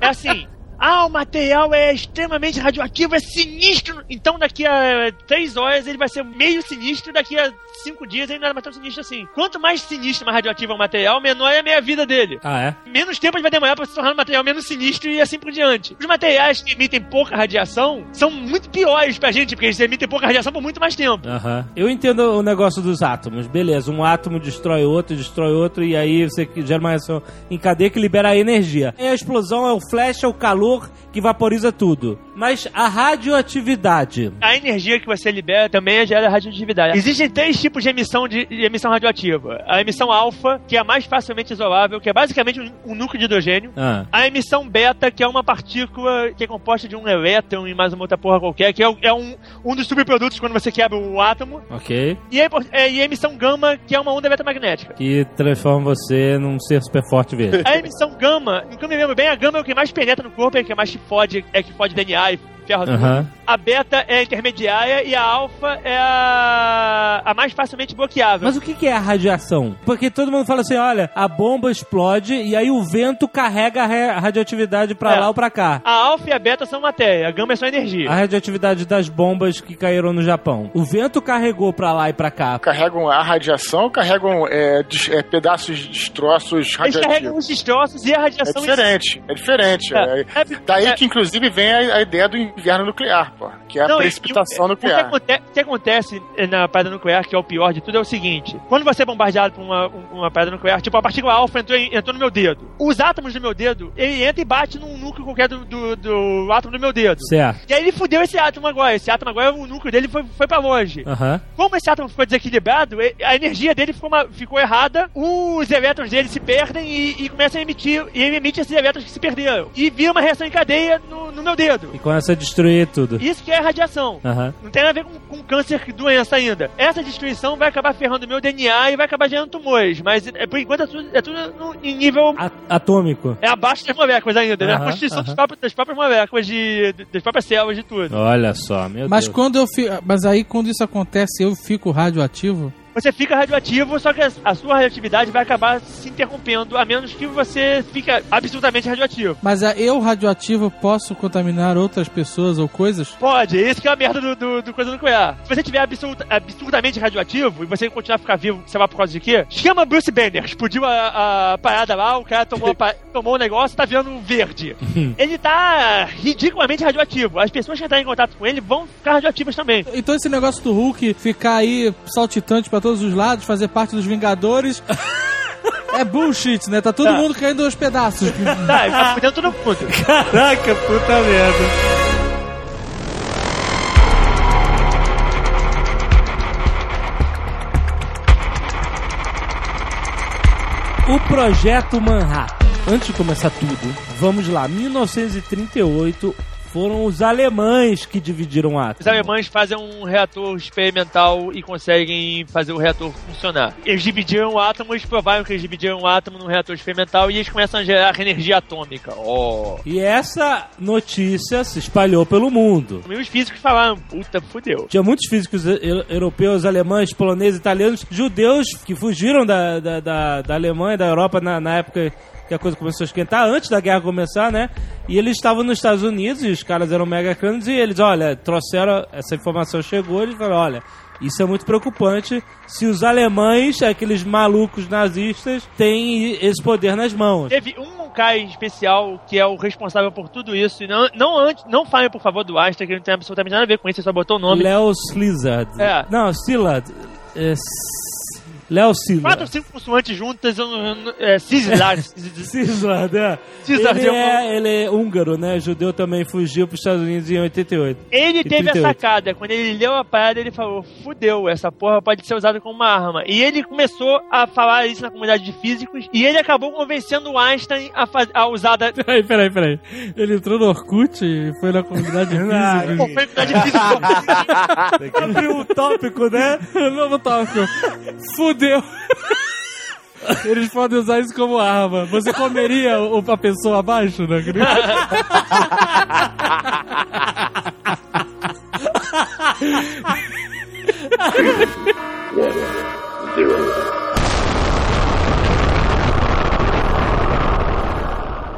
É assim. Ah, o material é extremamente radioativo, é sinistro. Então daqui a três horas ele vai ser meio sinistro, daqui a cinco dias ele não é mais tão sinistro assim. Quanto mais sinistro, mais radioativo é o material, menor é a meia vida dele. Ah, é? Menos tempo ele vai demorar para se tornar um material menos sinistro e assim por diante. Os materiais que emitem pouca radiação são muito piores pra gente, porque eles emitem pouca radiação por muito mais tempo. Aham. Eu entendo o negócio dos átomos. Beleza, um átomo destrói outro, destrói outro, e aí você gera uma reação em cadeia que libera a energia. E a explosão é o flash, é o calor que vaporiza tudo. Mas a radioatividade. A energia que você libera também gera radioatividade. Existem três tipos de emissão de, de emissão radioativa. A emissão alfa, que é a mais facilmente isolável, que é basicamente um, um núcleo de hidrogênio. Ah, A emissão beta, que é uma partícula que é composta de um elétron e mais uma outra porra qualquer, que é, é um, um dos subprodutos quando você quebra o átomo. ok. E a, é, e a emissão gama, que é uma onda eletromagnética. Que transforma você num ser super forte verde. A emissão gama, eu me lembro bem, a gama é o que mais penetra no corpo, é o que mais te fode, é que fode DNA e ferra tudo. Aham. A beta é a intermediária e a alfa é a, a mais facilmente bloqueável. Mas o que que é a radiação? Porque todo mundo fala assim, olha, a bomba explode e aí o vento carrega a radioatividade pra É. lá ou pra cá. A alfa e a beta são matéria, a gama é só energia. A radioatividade das bombas que caíram no Japão. O vento carregou pra lá e pra cá. Carregam a radiação ou carregam é, des- é, pedaços, destroços Eles carregam radioativos? os destroços e a É radiação... diferente, é diferente. É, É, é- daí é- que, inclusive, vem a, a ideia do inverno nuclear, pô, que é a Não, precipitação e o- nuclear. O que, o que acontece na parada nuclear, que é o pior de tudo, é o seguinte: quando você é bombardeado por uma, um- uma parada nuclear, tipo a partícula alfa entrou, entrou no meu dedo, os átomos do meu dedo, ele entra e bate num núcleo qualquer do, do, do átomo do meu dedo. Certo. E aí ele fudeu esse átomo agora. Esse átomo agora, o núcleo dele foi, foi pra longe. Aham. Como esse átomo ficou desequilibrado, a energia dele ficou, uma- ficou errada, os elétrons dele se perdem e, e começam a emitir, e ele emite esses elétrons que se perderam. E vira uma reação em cadeia no, no meu dedo. E começa a destruir tudo. Isso que é radiação. Aham. Não tem nada a ver com, com câncer, doença ainda. Essa destruição vai acabar ferrando o meu DNA e vai acabar gerando tumores. Mas é, por enquanto é tudo, é tudo no- em nível. A- Atômico. É abaixo das moléculas ainda, né? A Aham, constituição aham. das, próprias, das próprias moléculas, de, das próprias células, de tudo. Olha só, meu Mas Deus. quando eu fico. Mas aí quando isso acontece, eu fico radioativo? Você fica radioativo, só que a, sua radioatividade vai acabar se interrompendo, a menos que você fica absolutamente radioativo. Mas eu radioativo posso contaminar outras pessoas ou coisas? Pode, esse que é a merda do, do, do coisa nuclear. Se você tiver absurd- absurdamente radioativo e você continuar a ficar vivo, sei lá por causa de quê, chama Bruce Banner. Explodiu a, a parada lá, o cara tomou, pa- tomou o negócio e tá virando verde. ele tá ridiculamente radioativo. As pessoas que entrarem em contato com ele vão ficar radioativas também. Então esse negócio do Hulk ficar aí saltitante pra todos os lados, fazer parte dos Vingadores. É bullshit, né? Tá todo Tá. mundo caindo aos pedaços. Tá, ele tá fudendo todo mundo. Caraca, puta merda. O Projeto Manhattan. Antes de começar tudo, vamos lá. 1938 foram os alemães que dividiram o Os átomo. alemães fazem um reator experimental e conseguem fazer o reator funcionar. Eles dividiram o átomo, eles provaram que eles dividiram o átomo num reator experimental e eles começam a gerar energia atômica. Oh. E essa notícia se espalhou pelo mundo. E os físicos falaram, puta, fudeu. Tinha muitos físicos eu- europeus, alemães, poloneses, italianos, judeus que fugiram da, da, da, da Alemanha, da Europa na, na época que a coisa começou a esquentar antes da guerra começar, né? E eles estavam nos Estados Unidos e os caras eram mega crânios e eles, olha, trouxeram, essa informação chegou, eles falaram, olha, isso é muito preocupante se os alemães, aqueles malucos nazistas, têm esse poder nas mãos. Teve um cara em especial que é o responsável por tudo isso. E não, não, antes, não falem, por favor, do Einstein, que não tem absolutamente nada a ver com isso, ele só botou o nome. Léo Slizard. É. Não, Szilard. É, Léo Silva. Quatro ou cinco consoantes juntas, eu não- é, Cislar. Cislar, né? Cislar, ele, eu- é, ele é húngaro, né? Judeu também fugiu para os Estados Unidos em 88. Ele teve a 38. sacada. Quando ele leu a parada, ele falou: fudeu, essa porra pode ser usada como uma arma. E ele começou a falar isso na comunidade de físicos. E ele acabou convencendo o Einstein a, faz- a usar da. Peraí, peraí, peraí. Ele entrou no Orkut e foi na comunidade Pô, física. foi na comunidade de físicos. Abriu um tópico, né? Novo tópico. Fudeu. Eles podem usar isso como arma. Você comeria a pessoa abaixo, né?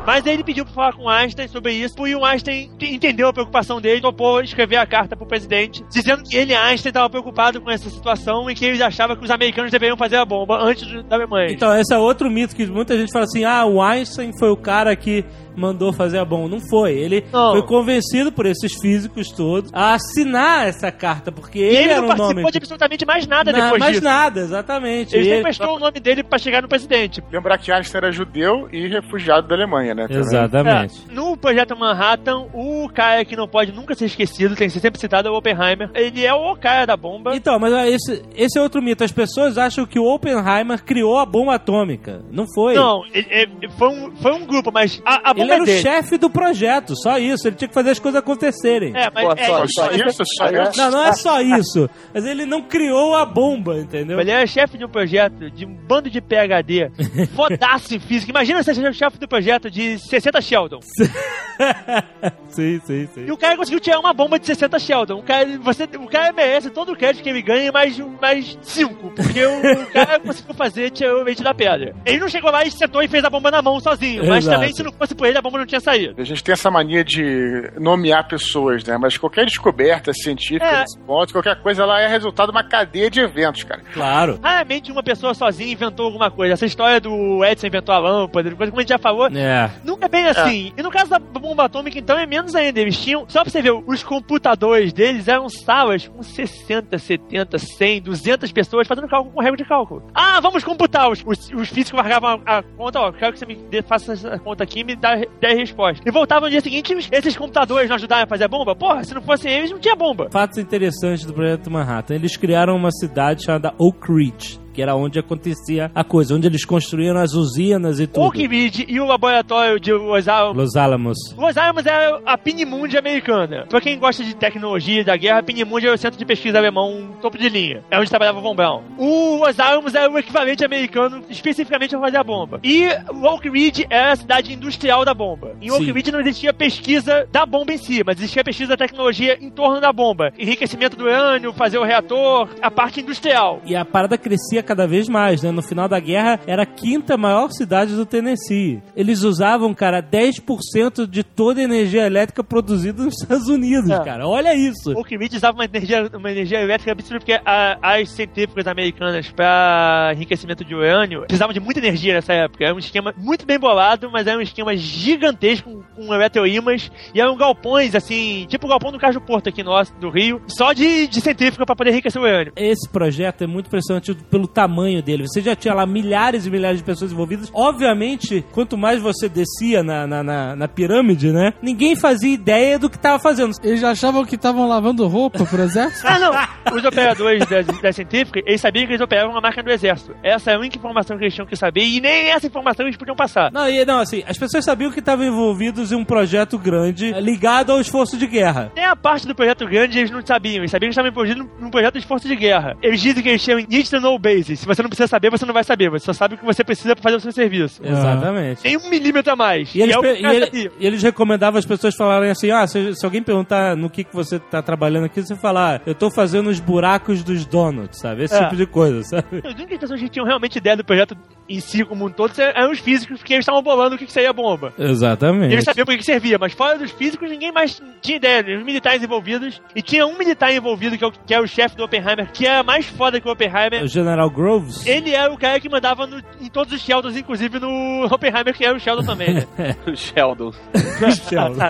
Mas aí ele pediu pra falar com Einstein sobre isso, e o Einstein entendeu a preocupação dele, topou escrever a carta pro presidente, dizendo que ele, Einstein, estava preocupado com essa situação e que ele achava que os americanos deveriam fazer a bomba antes da Alemanha. Então, esse é outro mito que muita gente fala assim: ah, o Einstein foi o cara que mandou fazer a bomba. Não foi. Ele Não. foi convencido por esses físicos todos a assinar essa carta, porque e ele, ele era não participou nome. de absolutamente mais nada Na- depois mais disso. nada, exatamente. Ele E sempre prestou o nome dele pra chegar no presidente. Lembrar que Einstein era judeu e refugiado da Alemanha, né? também. Exatamente. É, no projeto Manhattan, o cara que não pode nunca ser esquecido, tem que ser sempre citado, é o Oppenheimer. Ele é o cara da bomba. Então, mas ó, esse, esse é outro mito. As pessoas acham que o Oppenheimer criou a bomba atômica. Não foi. Não, ele- ele- foi, um, foi um grupo, mas a, a bomba Ele era é o dele. chefe do projeto, só isso. Ele tinha que fazer as coisas acontecerem. É, mas Pô, é, só- Só isso, só isso. Não, não é só isso. Mas ele não criou a bomba, entendeu? Ele é chefe de um projeto de um bando de PHD, fodaço em física. Imagina ser chefe do projeto de 60 Sheldon. sim, sim, sim. E o cara conseguiu tirar uma bomba de 60 Sheldon. O cara, você, o cara merece todo o crédito que ele ganha, mais, mais 5. Porque o, o cara conseguiu fazer, tirou o leite da pedra. Ele não chegou lá e sentou e fez a bomba na mão sozinho. Mas Exato. também, se não fosse por ele, a bomba não tinha saído. A gente tem essa mania de nomear pessoas, né? Mas qualquer descoberta científica É. nesse ponto, qualquer coisa, ela é resultado de uma cadeia de eventos, cara. Claro. Raramente uma pessoa sozinha inventou alguma coisa. Essa história do Edson inventou a lâmpada, coisa como a gente já falou, É. Nunca é bem assim. E no caso da bomba atômica, então, é menos ainda. Eles tinham. Só pra você ver, os computadores deles eram salas com 60, 70, 100, 200 pessoas fazendo cálculo com regra de cálculo. Ah, vamos computar. Os, os, os físicos largavam a, a conta, ó, quero que você me dê, faça essa conta aqui e me dá 10 respostas. E voltavam no dia seguinte, esses computadores não ajudaram a fazer a bomba? Porra, se não fossem eles, não tinha bomba. Fatos interessantes do projeto Manhattan. Eles criaram uma cidade chamada Oak Ridge, que era onde acontecia a coisa, onde eles construíram as usinas e tudo. Oak Ridge e o laboratório de Los Alamos. Los Alamos. Los Alamos é a Pinimundi americana. Pra quem gosta de tecnologia da guerra, a Pinimundi é o centro de pesquisa alemão topo de linha. É onde trabalhava o Von Braun. O Los Alamos é o equivalente americano, especificamente a fazer a bomba. E o Oak Ridge é a cidade industrial da bomba. Em Oak Sim. Ridge não existia pesquisa da bomba em si, mas existia pesquisa da tecnologia em torno da bomba. Enriquecimento do urânio, fazer o reator, a parte industrial. E a parada crescia cada vez mais, né? No final da guerra, era a quinta maior cidade do Tennessee. Eles usavam, cara, 10% de toda a energia elétrica produzida nos Estados Unidos, É. cara. Olha isso. Oak Ridge usava uma energia, uma energia elétrica absurda, porque a- as centrífugas americanas para enriquecimento de urânio precisavam de muita energia nessa época. Era um esquema muito bem bolado, mas era um esquema gigantesco com, com eletroímãs e eram galpões, assim, tipo o galpão do Caju Porto aqui nosso, do Rio, só de, de centrífuga para poder enriquecer o urânio. Esse projeto é muito impressionante pelo tamanho dele. Você já tinha lá milhares e milhares de pessoas envolvidas. Obviamente, quanto mais você descia na, na, na- na pirâmide, né? Ninguém fazia ideia do que tava fazendo. Eles já achavam que estavam lavando roupa pro exército? Ah, não! Os operadores das, das centrífugas, eles sabiam que eles operavam uma máquina do exército. Essa é a única informação que eles tinham que saber e nem essa informação eles podiam passar. Não, e, não, assim, as pessoas sabiam que estavam envolvidos em um projeto grande eh, ligado ao esforço de guerra. Nem a parte do projeto grande eles não sabiam. Eles sabiam que estavam envolvidos num- projeto de esforço de guerra. Eles dizem que eles tinham need to know Se você não precisa saber, você não vai saber. Você só sabe o que você precisa pra fazer o seu serviço. Exatamente. Tem um milímetro a mais. E eles, é e ele- e eles recomendavam as pessoas falarem assim: ah, se, se alguém perguntar no que, que você tá trabalhando aqui, você falar, ah, eu tô fazendo os buracos dos donuts, sabe? Esse É. tipo de coisa, sabe? As únicas pessoas que tinham realmente ideia do projeto em si como um todo eram os físicos, porque eles estavam bolando o que, que seria a bomba. E Exatamente. eles sabiam para que servia, mas fora dos físicos, ninguém mais tinha ideia. Os militares envolvidos. E tinha um militar envolvido, que é o, que é o chefe do Oppenheimer, que era mais foda que o Oppenheimer. O General Groves. Ele era o cara que mandava no- em todos os Sheldons, inclusive no Oppenheimer, que era o Sheldon também, né? Sheldon.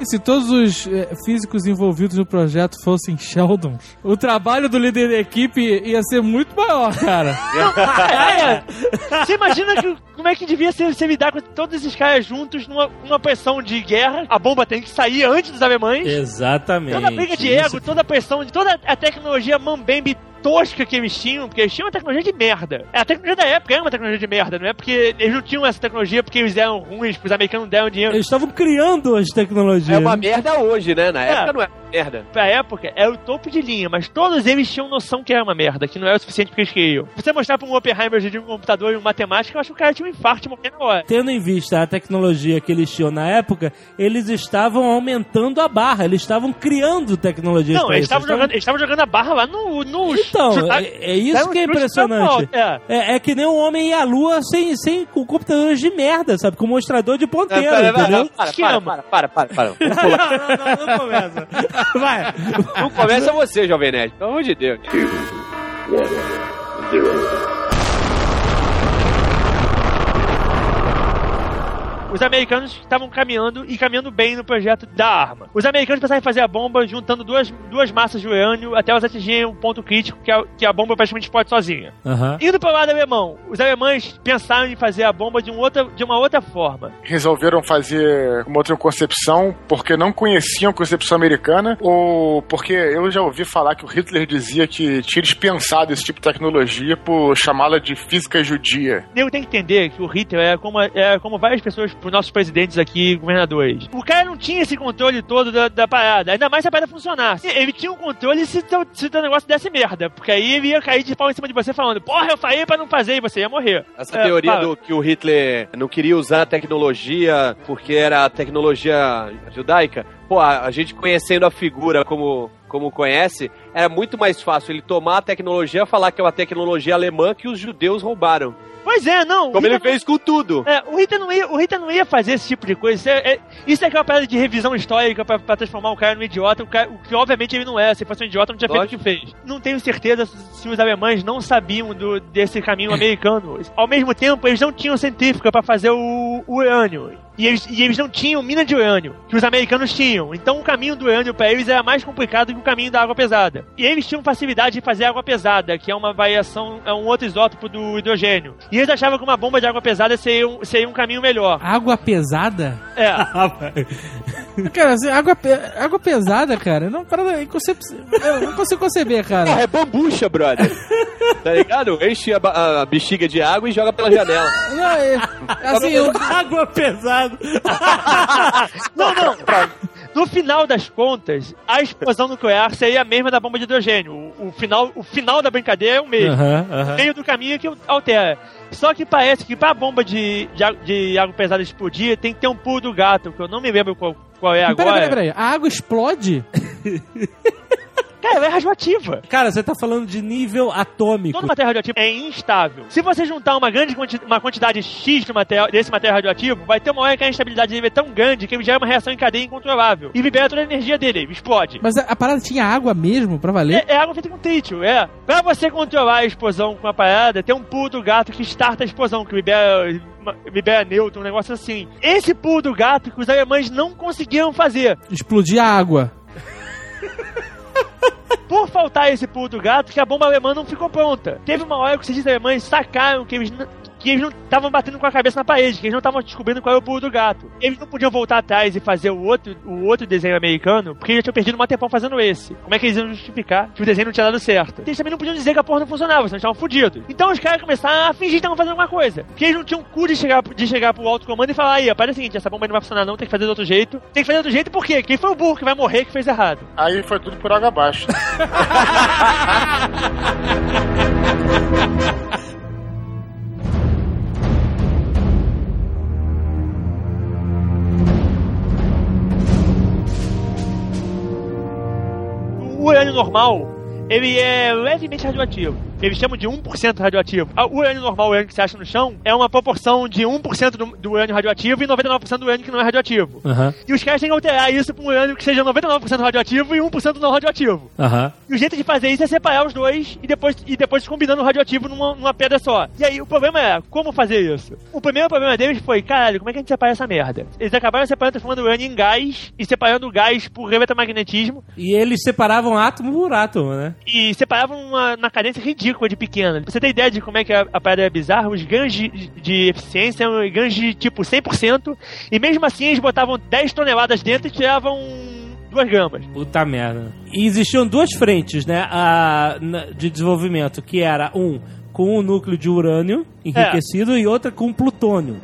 E se todos os eh, físicos envolvidos no projeto fossem Sheldons, o trabalho do líder da equipe ia ser muito maior, cara. Você imagina que, como é que devia ser você lidar com todos esses caras juntos numa, numa pressão de guerra? A bomba tem que sair antes dos alemães. Exatamente. Toda a briga de Isso- ego, toda a pressão, de toda a tecnologia mambembe tosca que eles tinham, porque eles tinham uma tecnologia de merda. É, A tecnologia da época era uma tecnologia de merda, não é porque eles não tinham essa tecnologia porque eles eram ruins, porque os americanos não deram dinheiro. Eles estavam criando as tecnologias. É uma merda hoje, né? Na É. época não é merda. Pra época, era o topo de linha, mas todos eles tinham noção que era uma merda, que não era o suficiente porque eles queriam. Você mostrar pra um Oppenheimer de um computador e um matemático, eu acho que o cara tinha um infarto morrendo hora. Tendo em vista a tecnologia que eles tinham na época, eles estavam aumentando a barra, eles estavam criando tecnologias Não, eles estavam jogando, eles estavam jogando a barra lá no. no Então, chutar- é, é isso um que é impressionante. É. É, é que nem um homem ir à lua sem, sem com computadores de merda, sabe? Com mostrador de ponteiro, Para, entendeu? para, para, para, para, para, para. Não, não, não, não começa. Vai. Não começa você, Jovem Nerd. Pelo amor de Deus. Os americanos estavam caminhando e caminhando bem no projeto da arma. Os americanos pensaram em fazer a bomba juntando duas, duas massas de urânio até elas atingirem um ponto crítico que a, que a bomba praticamente explode sozinha. Aham. Indo para o lado alemão, os alemães pensaram em fazer a bomba de, um outra, de uma outra forma. Resolveram fazer uma outra concepção porque não conheciam a concepção americana ou porque eu já ouvi falar que o Hitler dizia que tinha dispensado esse tipo de tecnologia por chamá-la de física judia. Eu tenho que entender que o Hitler é como, é como várias pessoas, os nossos presidentes aqui, governadores. O cara não tinha esse controle todo da, da parada, ainda mais se a parada funcionasse. Ele tinha um controle se teu, se teu negócio desse merda, porque aí ele ia cair de pau em cima de você falando, porra, eu falei pra não fazer e você ia morrer. Essa É, teoria fala. do que o Hitler não queria usar a tecnologia porque era a tecnologia judaica, pô, a, a gente conhecendo a figura como, como conhece, era muito mais fácil ele tomar a tecnologia e falar que é uma tecnologia alemã que os judeus roubaram. Pois é, não. Como ele fez com tudo. É, o Rita não ia, o Rita não ia fazer esse tipo de coisa. Isso é, é- isso é aquela parada de revisão histórica pra, pra transformar o cara num idiota, o, cara- o que obviamente ele não é. Se fosse um idiota, não tinha feito o que fez. Não tenho certeza se os alemães não sabiam do, desse caminho americano. Ao mesmo tempo, eles não tinham centrífuga pra fazer o, o urânio. E eles, e eles não tinham mina de urânio, que os americanos tinham. Então o caminho do urânio pra eles era mais complicado que o caminho da água pesada. E eles tinham facilidade de fazer água pesada, que é uma variação, é um outro isótopo do hidrogênio. E eles achavam que uma bomba de água pesada seria um, seria um caminho melhor. Água pesada? É. Cara, assim, água, pe- água pesada, cara, não, para, inconcep... eu não consigo conceber, Porra, cara. é bambucha, brother. tá ligado? Enche a, ba- a bexiga de água e joga pela janela. Não, é, assim, eu, Água pesada. Não, não. No final das contas, a explosão nuclear seria a mesma da bomba de hidrogênio. O, o final, o final da brincadeira é o mesmo. Aham, O aham. meio do caminho é que altera. Só que parece que pra bomba de, de, água- de água pesada explodir, tem que ter um pulo do gato, que eu não me lembro qual, qual é agora. peraí, peraí, peraí, a água explode? Cara, ela é radioativa. Cara, você tá falando de nível atômico. Toda matéria radioativa é instável. Se você juntar uma grande quanti uma quantidade X de material, desse material radioativo, vai ter uma hora que a instabilidade dele é tão grande que ele gera uma reação em cadeia incontrolável. E libera toda a energia dele, ele explode. Mas a, a parada tinha água mesmo pra valer? É, é água feita com trítio, é. Pra você controlar a explosão com a parada, tem um pulo do gato que starta a explosão, que libera, libera nêutron, um negócio assim. Esse pulo do gato que os alemães não conseguiram fazer. Explodir a água. Por faltar esse pulo do gato, que a bomba alemã não ficou pronta. Teve uma hora que os cientistas alemães sacaram que eles que eles não estavam batendo com a cabeça na parede, que eles não estavam descobrindo qual era o pulo do gato. Eles não podiam voltar atrás e fazer o outro, o outro desenho americano, porque eles já tinham perdido um tempão fazendo esse. Como é que eles iam justificar que o desenho não tinha dado certo? Eles também não podiam dizer que a porra não funcionava, senão estavam fodidos. Então os caras começaram a fingir que estavam fazendo alguma coisa. Porque eles não tinham cu de chegar, de chegar pro alto comando e falar, aí, rapaz, é o seguinte, essa bomba não vai funcionar não, tem que fazer de outro jeito. Tem que fazer de outro jeito por quê? Quem foi o burro que vai morrer que fez errado? Aí foi tudo por água abaixo. normal, ele é levemente radioativo. Eles chamam de 1% radioativo. Ah, O urânio normal, o urânio que você acha no chão, é uma proporção de 1% do, do urânio radioativo e 99% do urânio que não é radioativo. Aham, E os caras têm que alterar isso para um urânio que seja 99% radioativo e 1% não radioativo. aham. E o jeito de fazer isso é separar os dois e depois, e depois combinando o radioativo numa, numa pedra só. E aí o problema é, como fazer isso? O primeiro problema deles foi, caralho, como é que a gente separa essa merda? Eles acabaram separando, transformando o urânio em gás e separando o gás por eletromagnetismo E eles separavam átomo por átomo, né? e separavam uma, uma cadência ridícula de pequena. Você ter ideia de como é que a, a parada é bizarra, os ganhos de, de eficiência eram ganhos de tipo 100%, e mesmo assim eles botavam 10 toneladas dentro e tiravam 2 gramas. Puta merda. E existiam duas frentes, né, a, de desenvolvimento, que era um com o núcleo de urânio enriquecido e outra com plutônio.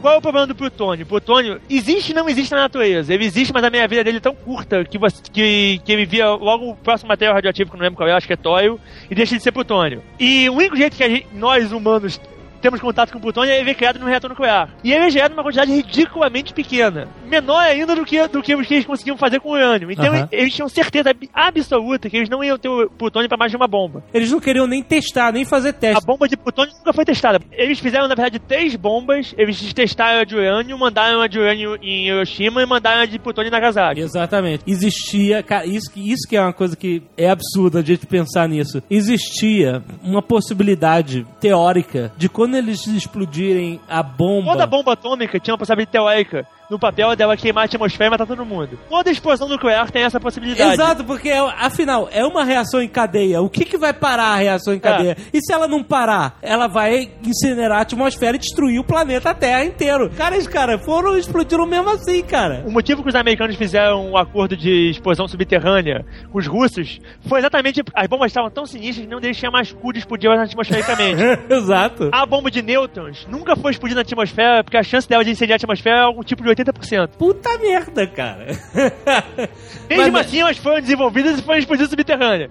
Qual é o problema do plutônio? Plutônio existe e não existe na natureza. Ele existe, mas a meia vida dele é tão curta que, você, que, que ele via logo o próximo material radioativo, que não lembro qual é, acho que é tório, e deixa de ser plutônio. E o único jeito que gente- nós, humanos, temos contato com o plutônio ele é criado num reator nuclear. E ele é gerado numa quantidade ridiculamente pequena. Menor ainda do que, do que os que eles conseguiam fazer com o urânio. Então Aham. eles tinham certeza ab- absoluta que eles não iam ter o plutônio para mais de uma bomba. Eles não queriam nem testar, nem fazer A teste. bomba de plutônio nunca foi testada. Eles fizeram, na verdade, três bombas. Eles testaram a de urânio, mandaram a de urânio em Hiroshima e mandaram a de plutônio em Nagasaki. Exatamente. Existia, cara, isso, isso que é uma coisa que é absurda a gente pensar nisso. Existia uma possibilidade teórica de quando eles explodirem a bomba. Toda bomba atômica tinha uma possibilidade teórica no papel dela queimar a atmosfera e matar todo mundo. Toda explosão nuclear tem essa possibilidade. Exato, porque é- afinal é uma reação em cadeia. O que, que vai parar a reação em cadeia? E se ela não parar, ela vai incinerar a atmosfera e destruir o planeta Terra inteiro. Cara, esses caras foram explodiram mesmo assim, cara. O motivo que os americanos fizeram um acordo de explosão subterrânea com os russos foi exatamente as bombas estavam tão sinistras que deles tinha mais cu de explodir atmosfericamente. Exato. A bomba de nêutrons nunca foi explodida na atmosfera porque a chance dela de incendiar a atmosfera é algum tipo de 80%. Puta merda, cara. Mesmo Mas- assim, elas foram desenvolvidas e foram explodidas subterrâneas.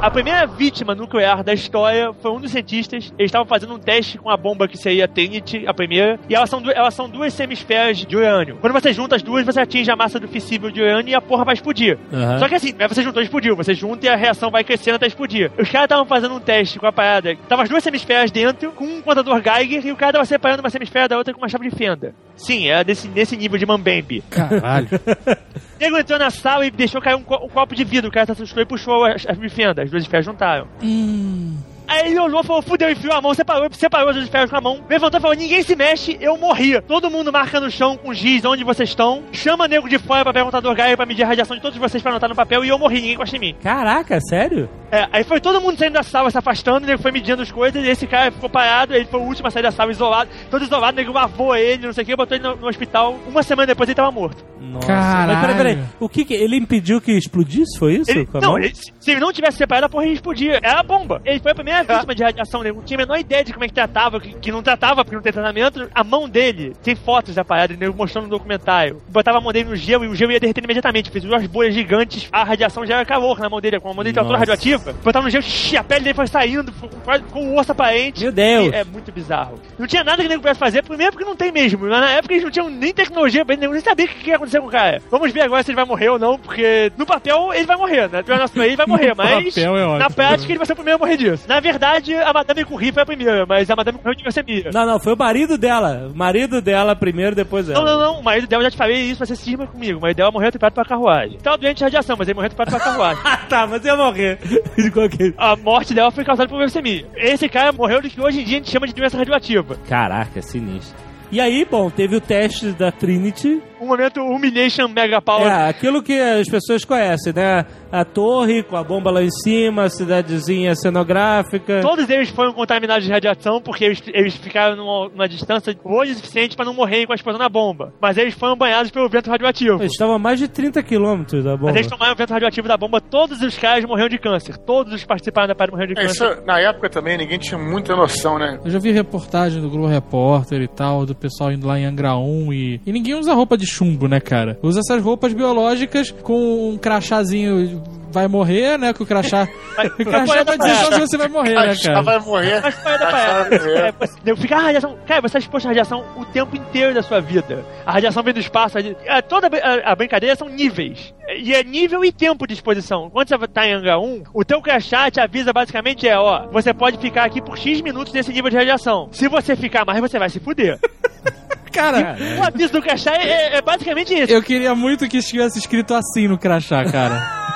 A primeira vítima nuclear da história foi um dos cientistas. Eles estavam fazendo um teste com a bomba que seria a Trinity, a primeira, e elas são, elas são duas semisferas de urânio. Quando você junta as duas, você atinge a massa do fissível de urânio e a porra vai explodir. Aham. Só que assim, não é você juntou e explodiu, você junta e a reação vai crescendo até explodir. Os caras estavam fazendo um teste com a parada. Tava as duas semisferas dentro, com um contador Geiger, e o cara tava separando uma semisfera da outra com uma chave de fenda. Sim, era desse, nesse nível de Mambembe. Caralho. Nego entrou na sala e deixou cair um, co- um copo de vidro. O cara se assustou e puxou as, as fendas. As duas esferas juntaram. Aí ele olhou e falou: fudeu, enfiou a mão, separou, separou as duas esferas com a mão. Levantou e falou: ninguém se mexe, eu morri. Todo mundo marca no chão com giz onde vocês estão. Chama nego de fora pra perguntar do Gaia pra medir a radiação de todos vocês pra anotar no papel. E eu morri, ninguém gosta de mim. Caraca, sério? É, aí foi todo mundo saindo da sala, se afastando, o nego foi medindo as coisas, e esse cara ficou parado, ele foi o último a sair da sala, isolado, todo isolado, o nego lavou ele, não sei o que, botou ele no, no hospital. Uma semana depois ele tava morto. Nossa. Caralho. Mas peraí, peraí. O que que... Ele impediu que explodisse, foi isso? Ele- não, ele- se se ele não tivesse separado, a porra ia explodir. Era a bomba. Ele foi a primeira vítima de radiação. Não tinha a menor ideia de como é que tratava, que, que não tratava porque não tem tratamento. A mão dele, tem fotos da parada, mostrando no documentário. Botava a mão dele no gelo e o gelo ia derreter imediatamente. Fez duas bolhas gigantes, a radiação já era calor na mão dele, com a mão dele toda Nossa. radioativa. Botava no gelo, xixi, a pele dele foi saindo, ficou quase com o osso aparente. Meu Deus. É muito bizarro. Não tinha nada que nego pudesse fazer, primeiro porque não tem mesmo. Na época eles não tinham nem tecnologia, pra ele nem sabia o que ia acontecer com o cara. Vamos ver agora se ele vai morrer ou não, porque no papel ele vai morrer, né? Ele vai morrer, mas papel é ótimo. na prática ele vai ser o primeiro a morrer disso. Na verdade, a Madame Curie foi a primeira, mas a Madame Curie de leucemia. Não, não, foi o marido dela. O marido dela primeiro, depois ela. Não, não, não. O marido dela, eu já te falei isso, ser cisma comigo. O marido dela morreu atropelado pela carruagem. Tava doente de radiação, mas ele morreu atropelado pela carruagem. Ah, tá, mas ia morrer. De qualquer... A morte dela foi causada por leucemia. Esse cara morreu do que hoje em dia a gente chama de doença radioativa. Caraca, sinistro. E aí, bom, teve o teste da Trinity. Um momento humiliation mega power. É, aquilo que as pessoas conhecem, né? A torre com a bomba lá em cima, a cidadezinha cenográfica. Todos eles foram contaminados de radiação porque eles, eles ficaram numa, numa distância longe o suficiente para não morrerem com a explosão da bomba. Mas eles foram banhados pelo vento radioativo. Eles estavam a mais de 30 quilômetros da bomba. Mas eles tomaram o vento radioativo da bomba, todos os caras morreram de câncer. Todos os que participaram da parada morreram de É, câncer. isso, na época também ninguém tinha muita noção, né? Eu já vi reportagem do Globo Repórter e tal, do pessoal indo lá em Angra 1 e. E ninguém usa roupa de chumbo, né, cara? Usa essas roupas biológicas com um crachazinho vai morrer, né? Que o crachá. Mas- o crachá vai dizer só se você vai morrer, né, cara? vai morrer. Mas qual é da parada? morrer. É, fico, ah, radiação. Cara, você está exposto à radiação o tempo inteiro da sua vida. A radiação vem do espaço. a é, toda a, a brincadeira são níveis. E é nível e tempo de exposição. Quando você tá em hangar 1, o teu crachá te avisa basicamente é, ó, você pode ficar aqui por X minutos nesse nível de radiação. Se você ficar mais, você vai se fuder. Cara, o aviso do crachá é, é- é basicamente isso. eu queria muito que estivesse escrito assim no crachá, cara.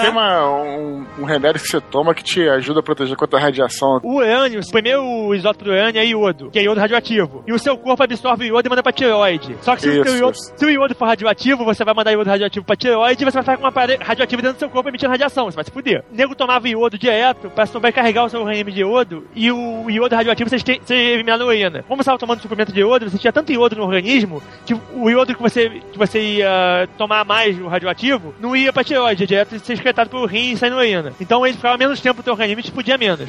Tem uma, um, um remédio que você toma que te ajuda a proteger contra a radiação. O urânio, o primeiro isótopo do urânio é iodo, que é iodo radioativo. E o seu corpo absorve o iodo e manda pra tireoide. Só que se, o, Isso, teu iodo, se o iodo for radioativo, você vai mandar iodo radioativo pra tireoide e você vai ficar com uma parede radioativa dentro do seu corpo emitindo radiação. Você vai se fuder. O nego tomava iodo direto pra vai carregar o seu organismo de iodo e o iodo radioativo você tem você eliminar na urina. Como você estava tomando suplemento de iodo, você tinha tanto iodo no organismo que o iodo que você, que você ia tomar mais, o radioativo, não ia pra tireoide, direto ser excretado pelo rim e sair na urina. Então ele ficava menos tempo no teu e fudia menos.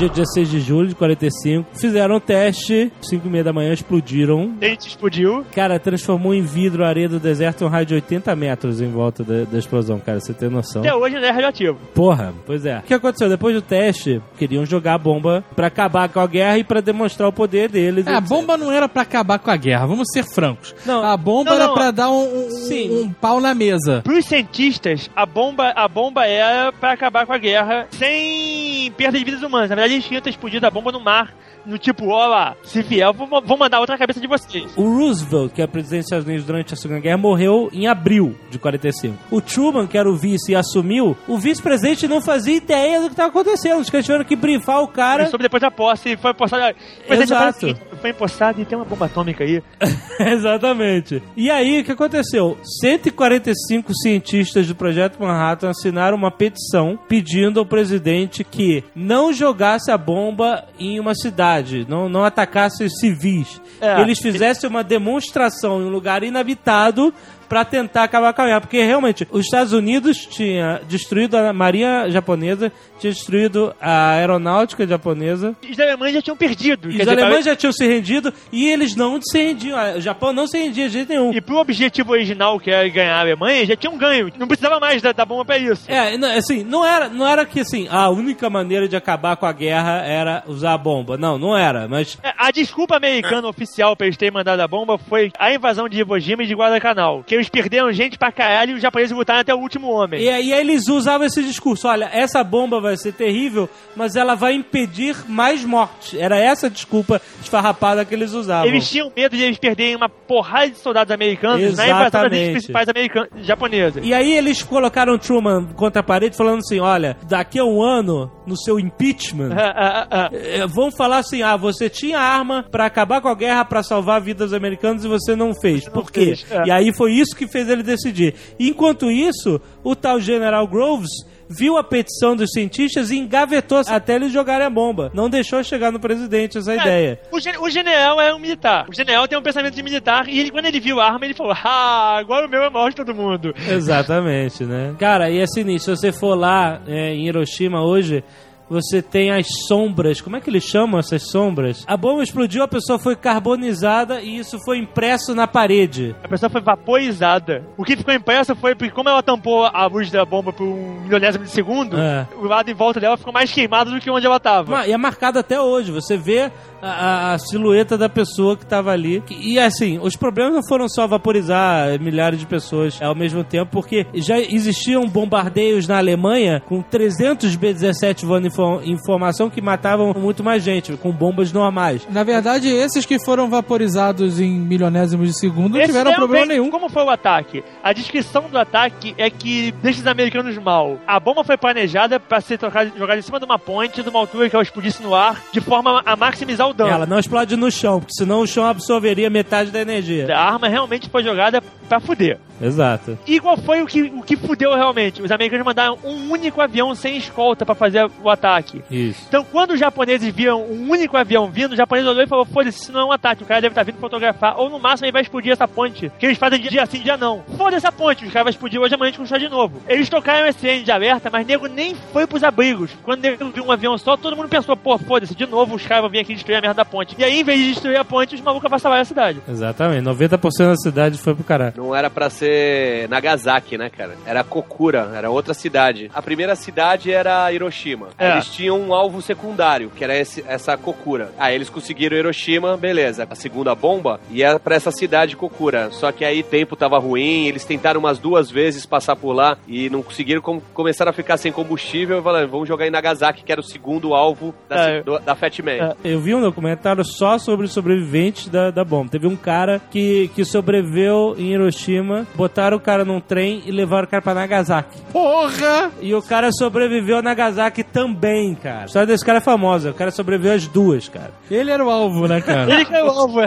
Dia 16 de julho de 45. Fizeram um teste, 5 e meia da manhã explodiram. Dente explodiu. Cara, transformou em vidro a areia do deserto um raio de 80 metros em volta da, da explosão, cara. Você tem noção? Até hoje não é radioativo. Porra, pois é. O que aconteceu? Depois do teste, queriam jogar a bomba pra acabar com a guerra e pra demonstrar o poder deles. É, a bomba não era pra acabar com a guerra, vamos ser francos. Não, a bomba não, era não. pra dar um, um- Sim. um pau na mesa. Para os cientistas, a bomba, a bomba era para acabar com a guerra sem perda de vidas humanas. Na verdade, eles tinham ter explodido a bomba no mar, no tipo, ó lá, se vier, eu vou, vou mandar outra cabeça de vocês. O Roosevelt, que é presidente dos Estados Unidos durante a Segunda Guerra, morreu em abril de 45. O Truman, que era o vice e assumiu, o vice-presidente não fazia ideia do que estava acontecendo. Os caras tiveram que brifar o cara. Ele soube depois da posse, foi empossado. Foi, Exato. Foi empossado e tem uma bomba atômica aí. Exatamente. E aí, o que aconteceu? 145 cientistas do Projeto Manhattan assinaram uma petição pedindo ao presidente que não jogasse a bomba em uma cidade, não, não atacasse os civis. É. Eles fizessem uma demonstração em um lugar inabitado pra tentar acabar com a guerra. Porque realmente, os Estados Unidos tinha destruído a marinha japonesa, tinha destruído a aeronáutica japonesa, Os alemães já tinham perdido. os dizer, alemães já tinham se rendido e eles não se rendiam. O Japão não se rendia de jeito nenhum. E pro objetivo original, que era ganhar a Alemanha, já tinham ganho. Não precisava mais da, da bomba pra isso. É, assim, não era, não era que assim, a única maneira de acabar com a guerra era usar a bomba. Não, não era, mas É, A desculpa americana oficial pra eles terem mandado a bomba foi a invasão de Iwo Jima e de Guadalcanal. Que eles perderam gente pra caralho e os japoneses lutaram até o último homem. E aí eles usavam esse discurso: olha, essa bomba vai ser terrível, mas ela vai impedir mais mortes. Era essa a desculpa esfarrapada que eles usavam. Eles tinham medo de eles perderem uma porrada de soldados americanos na invasão das Exatamente. principais americanas, japonesas. E aí eles colocaram Truman contra a parede falando assim: olha, daqui a um ano, no seu impeachment. Ah, ah, ah. É, vão falar assim: ah, você tinha arma pra acabar com a guerra, pra salvar vidas americanas e você não fez. Por quê? é. E aí foi isso que fez ele decidir. Enquanto isso, o tal General Groves viu a petição dos cientistas e engavetou até eles jogarem a bomba. Não deixou chegar no presidente essa ideia. O, gen- o general é um militar. O general tem um pensamento de militar e ele, quando ele viu a arma, ele falou: Ah, agora o meu é maior de todo mundo. Exatamente, né? Cara, e é sinistro. Se você for lá é, em Hiroshima hoje, você tem as sombras. Como é que eles chamam essas sombras? A bomba explodiu, a pessoa foi carbonizada e isso foi impresso na parede. A pessoa foi vaporizada. O que ficou impresso foi porque, como ela tampou a luz da bomba por um milionésimo de segundo, É. o lado em volta dela ficou mais queimado do que onde ela tava. Ma- E é marcado até hoje. Você vê a, a- silhueta da pessoa que estava ali. E assim, os problemas não foram só vaporizar milhares de pessoas ao mesmo tempo, porque já existiam bombardeios na Alemanha com 300 B-17 voando em, fo- em formação que matavam muito mais gente, com bombas normais. Na verdade, esses que foram vaporizados em milionésimos de segundo não Esse tiveram problema bem- nenhum. Como foi o ataque? A descrição do ataque é que deixa os americanos mal. A bomba foi planejada para ser trocada, jogada em cima de uma ponte, de uma altura que ela explodisse no ar, de forma a maximizar o dano. Ela não explode no chão, porque senão o chão absorveria metade da energia. A arma realmente foi jogada pra fuder. Exato. E qual foi o que, o que fudeu realmente? Os americanos mandaram um único avião sem escolta pra fazer o ataque. Isso. Então, quando os japoneses viram um único avião vindo, o japonês olhou e falou: foda-se, isso não é um ataque. O cara deve estar vindo fotografar. Ou no máximo ele vai explodir essa ponte. Que eles fazem dia sim, dia não. Foda essa ponte, os caras vão explodir hoje amanhã a gente construir de novo. Eles tocaram esse sirene de alerta, mas nego nem foi pros abrigos. Quando o nego viu um avião só, todo mundo pensou: pô, foda-se, de novo os caras vão vir aqui destruir a merda da ponte. E aí, em vez de destruir a ponte, os malucos avassaram a cidade. Exatamente. 90% da cidade foi pro caralho. Não era pra ser Nagasaki, né, cara? Era Kokura, era outra cidade. A primeira cidade era Hiroshima. É. Eles tinham um alvo secundário, que era esse- essa Kokura. Aí eles conseguiram Hiroshima, beleza. A segunda bomba ia pra essa cidade Kokura. Só que aí o tempo tava ruim, eles tentaram umas duas vezes passar por lá e não conseguiram, com- começaram a ficar sem combustível e falaram, vamos jogar em Nagasaki, que era o segundo alvo da, É. do- da Fat Man. É. Eu vi um documentário só sobre os sobreviventes da, da bomba. Teve um cara que, que sobreviveu em Hiroshima, botaram o cara num trem e levaram o cara pra Nagasaki. Porra! E o cara sobreviveu a Nagasaki também, cara. A história desse cara é famosa. O cara sobreviveu às duas, cara. Ele era o alvo, né, cara? Ele que é o alvo.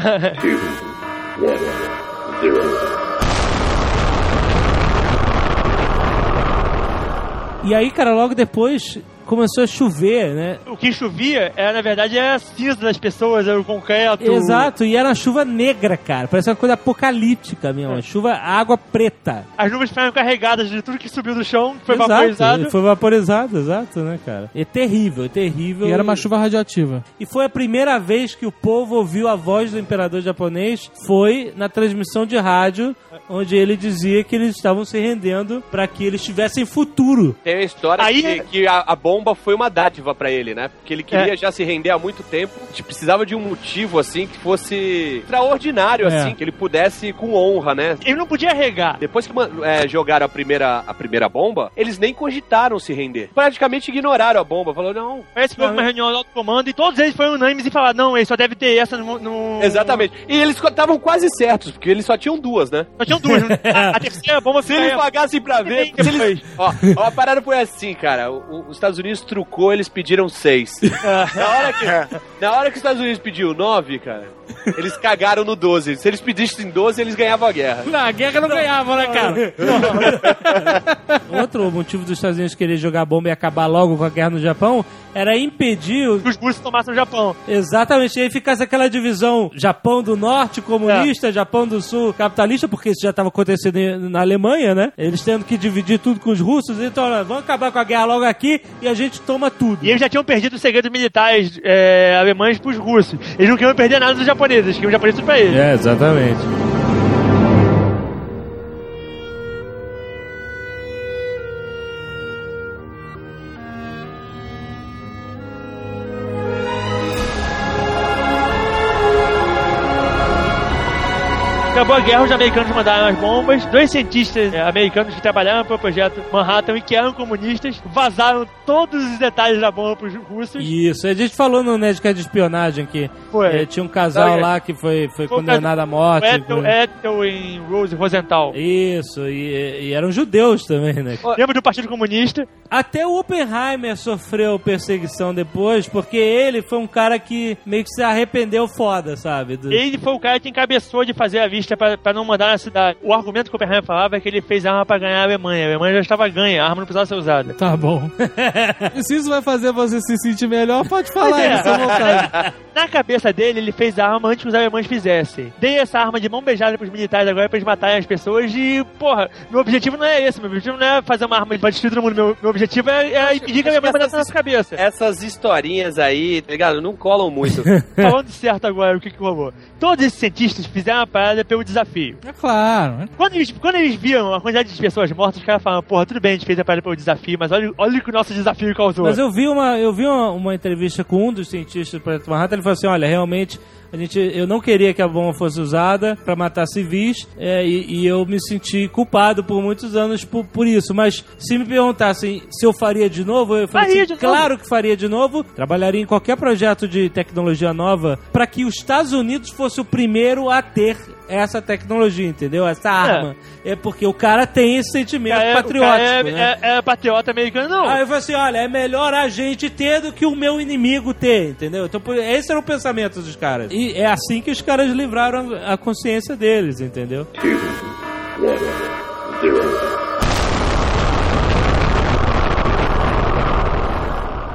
E aí, cara, logo depois começou a chover, né? o que chovia era, na verdade, era a cinza das pessoas, era o concreto. Exato, e era uma chuva negra, cara. Parece uma coisa apocalíptica mesmo. Uma chuva, água preta. As nuvens ficaram carregadas de tudo que subiu do chão, que foi exato, vaporizado. Foi vaporizado, exato, né, cara? É terrível, é terrível. E era uma chuva radioativa. E foi a primeira vez que o povo ouviu a voz do imperador japonês. Foi na transmissão de rádio, onde ele dizia que eles estavam se rendendo para que eles tivessem futuro. Tem a história Aí- que, que a, a bomba foi uma dádiva pra ele, né? Porque ele queria É. já se render há muito tempo. A gente precisava de um motivo, assim, que fosse extraordinário, É. assim, que ele pudesse com honra, né? Ele não podia regar. Depois que é, jogaram a primeira, a primeira bomba, eles nem cogitaram se render. Praticamente ignoraram a bomba. Falou, não. Parece que houve uma reunião do comando e todos eles foram unânimes e falaram: não, ele só deve ter essa no. no... Exatamente. E eles estavam quase certos, porque eles só tinham duas, né? Só tinham duas. né? a, a terceira bomba Se eles pagassem pra ver. Se eles... ó, ó, a parada foi assim, cara. O- os Estados Unidos trucou, eles pediram seis. na, hora que, na hora que os Estados Unidos pediu nove, cara, eles cagaram no 12. Se eles pedissem 12, eles ganhavam a guerra. Na guerra não ganhava, né, cara? Outro motivo dos Estados Unidos querer jogar bomba e acabar logo com a guerra no Japão era impedir que os russos tomassem o Japão. Exatamente, e aí ficasse aquela divisão Japão do Norte comunista, Japão do Sul capitalista, porque isso já estava acontecendo na Alemanha, né? Eles tendo que dividir tudo com os russos, então vamos acabar com a guerra logo aqui e a gente toma tudo. E eles já tinham perdido os segredos militares é, alemães pros russos. Eles não queriam perder nada dos japoneses, eles queriam os japoneses tudo pra eles. É, exatamente. Acabou a guerra, os americanos mandaram as bombas. Dois cientistas é, americanos que trabalharam para o projeto Manhattan e que eram comunistas vazaram todos os detalhes da bomba pros russos. Isso, a gente falou no Nerdcast de espionagem que eh, tinha um casal Não, lá que foi, foi condenado à morte. Ethel, Ethel em Rose Rosenthal. Isso, e, e eram judeus também, né? Lembra do Partido Comunista? Até o Oppenheimer sofreu perseguição depois, porque ele foi um cara que meio que se arrependeu foda, sabe? Ele foi o cara que encabeçou de fazer a vista pra, pra não mandar na cidade. O argumento que o Oppenheimer falava é que ele fez arma pra ganhar a Alemanha. A Alemanha já estava ganha, a arma não precisava ser usada. Tá bom. E se isso vai fazer você se sentir melhor, pode falar é. isso à vontade. Na cabeça dele, ele fez a arma antes que os alemães fizessem. Dei essa arma de mão beijada pros militares agora pra eles matarem as pessoas e, porra, meu objetivo não é esse. Meu objetivo não é fazer uma arma pra destruir todo mundo. Meu, meu objetivo é, é impedir que a Alemanha que mandasse na essas- nossa cabeça. Essas historinhas aí, tá ligado? Não colam muito. Falando certo agora, o que que rolou? Todos esses cientistas fizeram a parada pelo desafio. É claro. Quando eles, quando eles viam a quantidade de pessoas mortas, os caras falaram, porra, tudo bem, a gente fez a parada pelo desafio, mas olha, olha o que o nosso desafio causou. Mas eu vi uma, eu vi uma, uma entrevista com um dos cientistas do Projeto Manhattan, ele falou assim, olha, realmente a gente, eu não queria que a bomba fosse usada para matar civis é, e, e eu me senti culpado por muitos anos por, por isso. Mas se me perguntassem se eu faria de novo, eu falei Faria assim, claro que faria de novo. Trabalharia em qualquer projeto de tecnologia nova para que os Estados Unidos fosse o primeiro a ter essa tecnologia, entendeu? Essa arma. É, porque o cara tem esse sentimento é- patriótico, é, né? é- é patriota americano, não. Aí eu falei assim, olha, é melhor a gente ter do que o meu inimigo ter, entendeu? Então, esse era o pensamento dos caras. E é assim que os caras livraram a consciência deles, entendeu?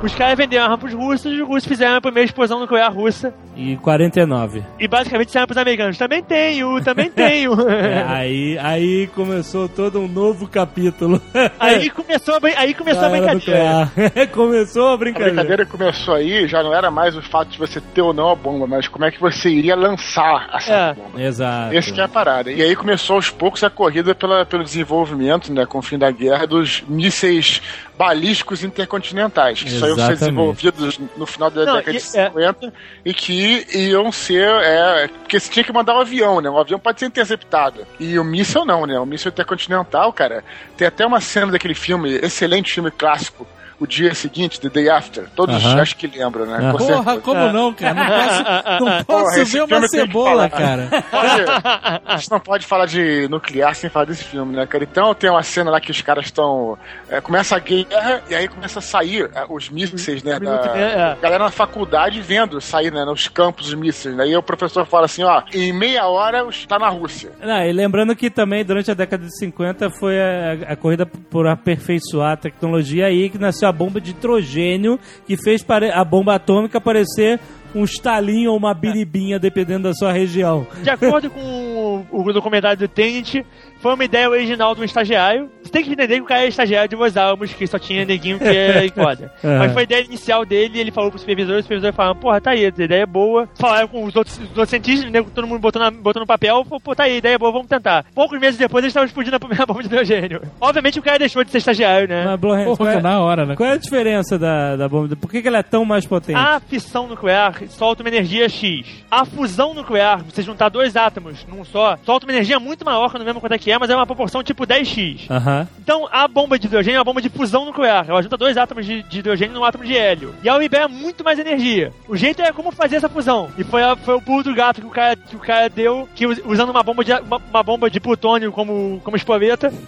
Os caras venderam arma pros russos, os russos fizeram a primeira explosão nuclear russa. E 49. E basicamente disseram pros americanos: também tenho, também tenho. É, aí, aí começou todo um novo capítulo. aí começou a, aí começou a brincadeira. começou a A brincadeira. brincadeira que começou aí já não era mais o fato de você ter ou não a bomba, mas como é que você iria lançar essa É. bomba. Exato. Esse que é a parada. E aí começou aos poucos a corrida pela, pelo desenvolvimento, né, com o fim da guerra, dos mísseis balísticos intercontinentais, que só iam ser Exatamente. desenvolvidos no final da Não, década e- de 50 e que iam ser. É, porque você tinha que mandar um avião, né? O avião pode ser interceptado. E o míssil não, né? O míssil intercontinental, cara. Tem até uma cena daquele filme, excelente filme clássico. O dia seguinte, The Day After. Todos Aham. acho que lembram, né? Com Porra, certeza. como não, cara? Não posso, não posso Porra, ver uma cebola, cara. Pode- a gente não pode falar de nuclear sem falar desse filme, né, cara? Então tem uma cena lá que os caras estão. é, começa a guerra e aí começa a sair é, os mísseis, né? Da, É, é. galera na faculdade vendo sair, né? Nos campos os mísseis, né? E aí o professor fala assim: ó, em meia hora os- tá na Rússia. Não, e lembrando que também durante a década de 50 foi a, a corrida por aperfeiçoar a tecnologia aí que nasceu a bomba de hidrogênio que fez a bomba atômica parecer um estalinho ou uma biribinha, dependendo da sua região. De acordo com o, o documentário do Tenet, foi uma ideia original de um estagiário. Você tem que entender que o cara é estagiário de Los Alamos, que só tinha neguinho que é foda. É. Mas foi a ideia inicial dele, ele falou pro supervisor, e o supervisor falou, porra, tá aí, a ideia é boa. Falaram com os outros, os outros cientistas, nego, todo mundo botou, na, botou no papel, falou, pô, tá aí, a ideia é boa, vamos tentar. Poucos meses depois, eles estavam explodindo a primeira bomba de hidrogênio. Obviamente o cara deixou de ser estagiário, né? Mas, Blowhands, Porra, é, na hora, né? qual é a diferença da, da bomba? Por que, que ela é tão mais potente? A fissão nuclear solta uma energia X. A fusão nuclear, você juntar dois átomos num só, solta uma energia muito maior, que eu não lembro quanto é que é, mas é uma proporção tipo 10x. Aham. Então, a bomba de hidrogênio é uma bomba de fusão nuclear. Ela junta dois átomos de, de hidrogênio num átomo de hélio. E ela libera muito mais energia. O jeito é como fazer essa fusão. E foi, a- foi o pulo do gato que o cara, que o cara deu, que us- usando uma bomba de, uma, uma bomba de plutônio como, como espoleta,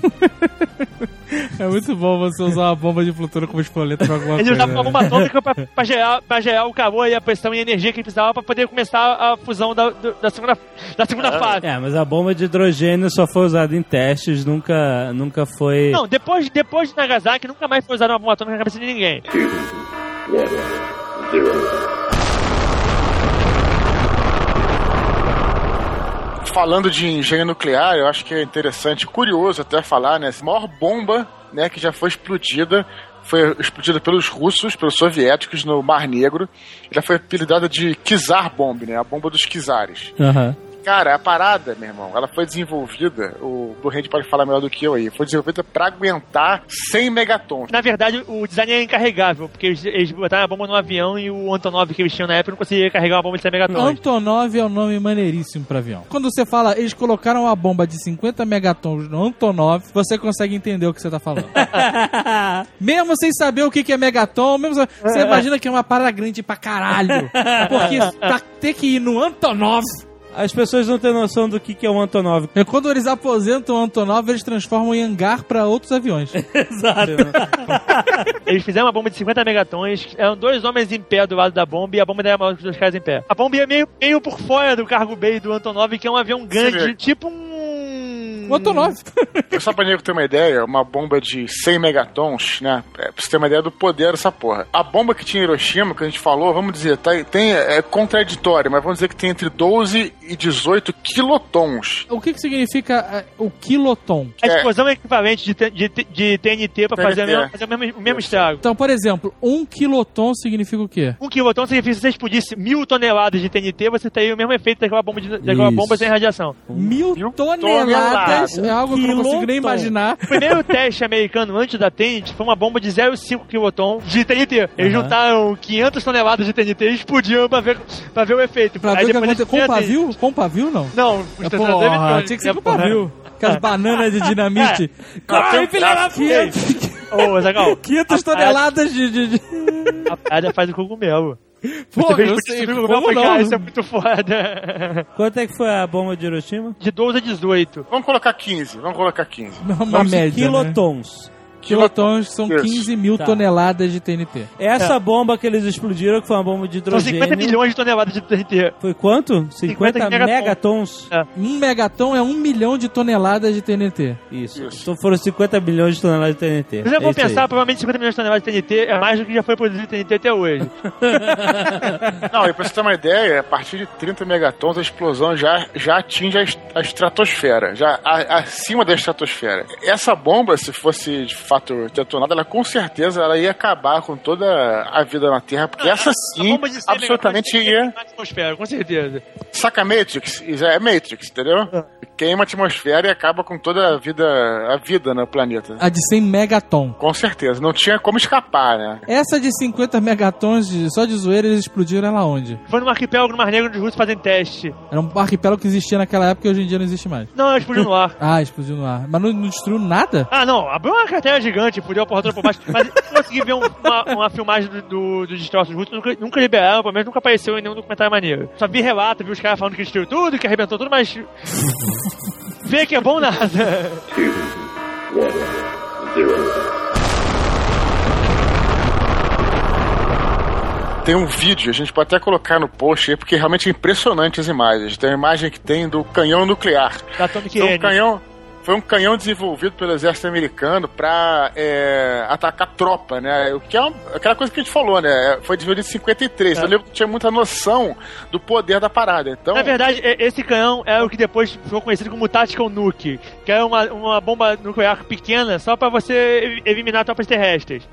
É muito bom você usar uma bomba de plutônio como espoleta pra alguma ele coisa. usava uma né? bomba atômica pra, pra, gerar, pra gerar o calor e a pressão e a energia que ele precisava pra poder começar a fusão da, da segunda, da segunda fase. É, mas a bomba de hidrogênio só foi usada em testes, nunca, nunca foi. Não, depois, depois de Nagasaki, nunca mais foi usada uma bomba atômica na cabeça de ninguém. Falando de engenho nuclear, eu acho que é interessante, curioso até falar, né? A maior bomba né, que já foi explodida foi explodida pelos russos, pelos soviéticos no Mar Negro. Já foi apelidada de Kizar Bomb, né? A bomba dos Kizares. Aham. Cara, a parada, meu irmão, ela foi desenvolvida, o Blue pode falar melhor do que eu aí, foi desenvolvida pra aguentar 100 megatons. Na verdade, o design é incarregável, porque eles, eles botaram a bomba no avião e o Antonov que eles tinham na época não conseguia carregar uma bomba de 100 megatons. Antonov é um nome maneiríssimo pra avião. Quando você fala, eles colocaram uma bomba de 50 megatons no Antonov, você consegue entender o que você tá falando. mesmo sem saber o que é megaton, mesmo sa- você imagina que é uma parada grande pra caralho. Porque pra ter que ir no Antonov, As pessoas não têm noção do que, que é um Antonov. é quando eles aposentam o Antonov, eles transformam em hangar pra outros aviões. Exato. Eles fizeram uma bomba de 50 megatons, eram dois homens em pé do lado da bomba e a bomba era maior que os dois caras em pé. A bomba ia meio, meio por fora do cargo bay do Antonov, que é um avião grande, Sim. tipo um... O Antonov. Só pra nego ter uma ideia, uma bomba de 100 megatons, né? É, pra você ter uma ideia do poder dessa porra. A bomba que tinha em Hiroshima, que a gente falou, vamos dizer, tá, tem, é contraditório, mas vamos dizer que tem entre 12 e 18 quilotons. O que que significa é, o quiloton? A É. explosão é equivalente de, de, de TNT pra fazer, o TNT. mesmo, fazer o mesmo, o mesmo estrago. Então, por exemplo, um quiloton significa o quê? Um quiloton significa que se você explodisse mil toneladas de TNT, você teria o mesmo efeito daquela bomba, de, daquela Isso. bomba sem radiação. Mil, Mil toneladas, toneladas. É algo que eu não consigo nem imaginar. O primeiro teste americano antes da TNT foi uma bomba de 0,5 quiloton de TNT. Eles Aham. juntaram 500 toneladas de TNT e explodiam pra ver, pra ver o efeito. Pra Aí ver o que depois acontece. eles Com pavio? Com pavio, não? Não, É, porra, tinha que ser com pavio. Aquelas bananas de dinamite. Corre, filha da puta! Ô, Zagal, 500 toneladas de... de, de... a piada faz o cogumelo. Pô, Você eu sei, o cogumelo, como cara, não? isso é muito foda. Quanto é que foi a bomba de Hiroshima? De 12 a 18. Vamos colocar 15, vamos colocar 15. Uma Vamos média, né? Quilotons. São Isso. 15 mil Tá. toneladas de TNT. Essa bomba que eles explodiram, que foi uma bomba de São 50 hidrogênio. milhões de toneladas de TNT. Foi quanto? 50, 50 megatons. É. Um megaton é um milhão de toneladas de TNT. Isso. Isso. Então foram 50 bilhões de toneladas de TNT. Se você É for isso aí. pensar, provavelmente 50 milhões de toneladas de TNT é mais do que já foi produzido TNT até hoje. Não, e pra você ter uma ideia, a partir de 30 megatons a explosão já, já atinge a, est- a estratosfera, já a- acima da estratosfera. Essa bomba, se fosse de fato detonada, ela com certeza ela ia acabar com toda a vida na Terra, porque essa A sim bomba de 100 absolutamente ia. atmosfera, com certeza. Saca Matrix? É Matrix, entendeu? Queima a atmosfera e acaba com toda a vida, a vida no planeta. A de 100 megaton. Com certeza, não tinha como escapar, né? Essa de 50 megatons, de- só de zoeira, eles explodiram ela onde? Foi num arquipélago no Mar Negro onde os russos fazem teste. Era um arquipélago que existia naquela época e hoje em dia não existe mais. Não, explodiu no ar. Ah, explodiu no ar. Mas não, não destruiu nada? Ah, não, abriu uma carteira gigante, fudeu a porra toda por baixo. Mas eu consegui ver um- uma, uma filmagem do, do, dos destroços russos, nunca, nunca liberaram, pelo menos nunca apareceu em nenhum documentário maneiro. Só vi relato, vi os caras falando que destruiu tudo, que arrebentou tudo, mas. Ver que é bom nada. Tem um vídeo, a gente pode até colocar no post aí, porque realmente é impressionante as imagens. Tem uma imagem que tem do canhão nuclear. Da Atomic um Energy. canhão, foi um canhão desenvolvido pelo exército americano para atacar tropa, né? O que é uma- aquela coisa que a gente falou, né? Foi desenvolvido em 53. É. Eu lembro que tinha muita noção do poder da parada. Então, Na verdade, e- esse canhão é o que depois ficou conhecido como Tactical Nuke, que é uma, uma bomba nuclear pequena só pra você eliminar tropas terrestres.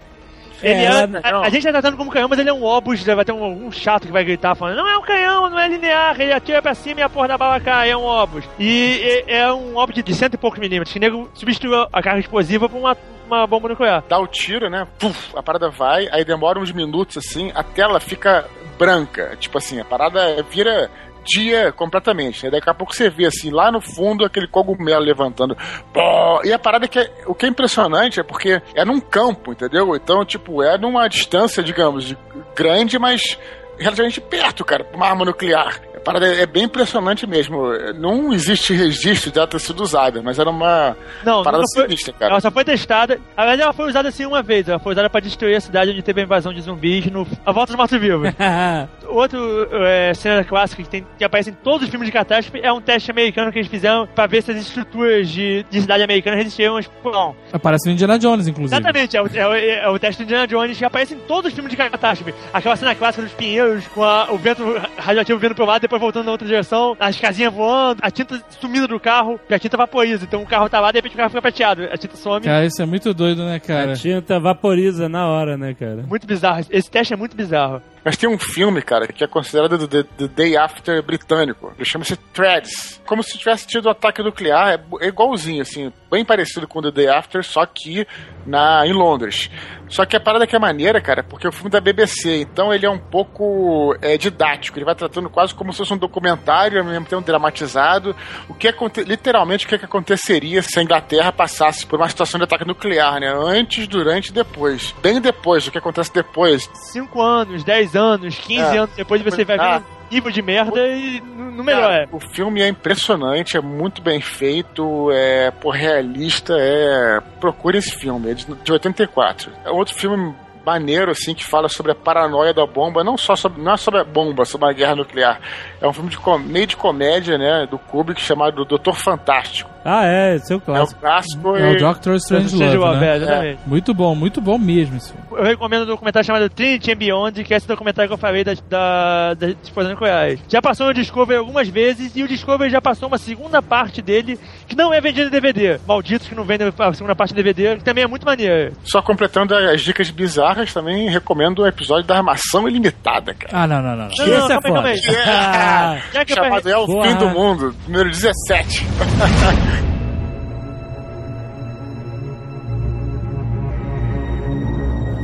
É, Ele é- ela- a, a gente tá tratando como canhão, mas ele é um obus, vai ter um, um chato que vai gritar falando, não é um canhão, não é linear, ele atira pra cima e a porra da bala cai, é um obus. E, e- é um obus de cento e poucos milímetros, que o nego substituiu a carga explosiva por uma, uma bomba nuclear. dá o tiro, né? Puf, a parada vai, aí demora uns minutos assim, a tela fica branca. Tipo assim, a parada vira dia completamente. Né? Daqui a pouco você vê assim, lá no fundo, aquele cogumelo levantando. Pô! E a parada que é, o que é impressionante é porque é num campo, entendeu? Então, tipo, é numa distância, digamos, de- grande, mas relativamente perto, cara, pra uma arma nuclear. A parada é bem impressionante mesmo. Não existe registro de ela ter sido usada, mas era uma Não, parada foi- sinistra, cara. Ela só foi testada. Verdade, ela foi usada assim uma vez. Ela foi usada pra destruir a cidade onde teve a invasão de zumbis no A Volta dos Mortos-Vivos. Outro é, cena clássica que, tem, que aparece em todos os filmes de catástrofe é um teste americano que eles fizeram pra ver se as estruturas de, de cidade americana resistiam ao explosão. Aparece no Indiana Jones, inclusive. Exatamente, é o, é o- é o teste do Indiana Jones que aparece em todos os filmes de catástrofe. Aquela cena clássica dos pinheiros com a- o vento radioativo vindo pro lado, depois voltando na outra direção, as casinhas voando, a tinta sumindo do carro, porque a tinta vaporiza. Então o carro tá lá, de repente o carro fica prateado, a tinta some. Cara, isso é muito doido, né, cara? A tinta vaporiza na hora, né, cara? Muito bizarro. Esse teste é muito bizarro. Mas tem um filme, cara, que é considerado do, do- do Day After britânico. Ele chama-se Threads. Como se tivesse tido um ataque nuclear. É, é igualzinho, assim, bem parecido com o The Day After, só que na, em Londres. Só que a parada que é maneira, cara, porque é o filme da BBC, então ele é um pouco é, didático. Ele vai tratando quase como se fosse um documentário, ao mesmo tempo dramatizado. O que literalmente o que, que aconteceria se a Inglaterra passasse por uma situação de ataque nuclear, né? Antes, durante e depois. Bem depois, o que acontece depois. 5 anos, 10 anos, 15 É. anos depois você vai Ah. ver um nível de merda e não não melhora. Cara, o filme é impressionante, é muito bem feito, é pô, realista, é. Procure esse filme, é de, de 84. É outro filme maneiro, assim, que fala sobre a paranoia da bomba, não só sobre, não é sobre a bomba, sobre a guerra nuclear. É um filme de com- meio de comédia, né, do Kubrick, chamado Doutor Fantástico. Ah, é, esse é o É clássico. clássico É o e... Doctor Strange Love, né? é, exatamente. Muito bom, muito bom mesmo esse filme. Eu recomendo um documentário chamado Trinity and Beyond, que é esse documentário que eu falei da, da, das explosões nucleares. Já passou no Discovery algumas vezes e o Discovery já passou uma segunda parte dele que não é vendida em DVD. Malditos que não vendem a segunda parte em DVD, que também é muito maneiro. Só completando as dicas bizarras, também recomendo o episódio da Armação Ilimitada, cara. Ah, não, não, não. não. Não, Esse não, é calma aí, foda. que eu Chamado É o Porra. Fim do Mundo, número 17.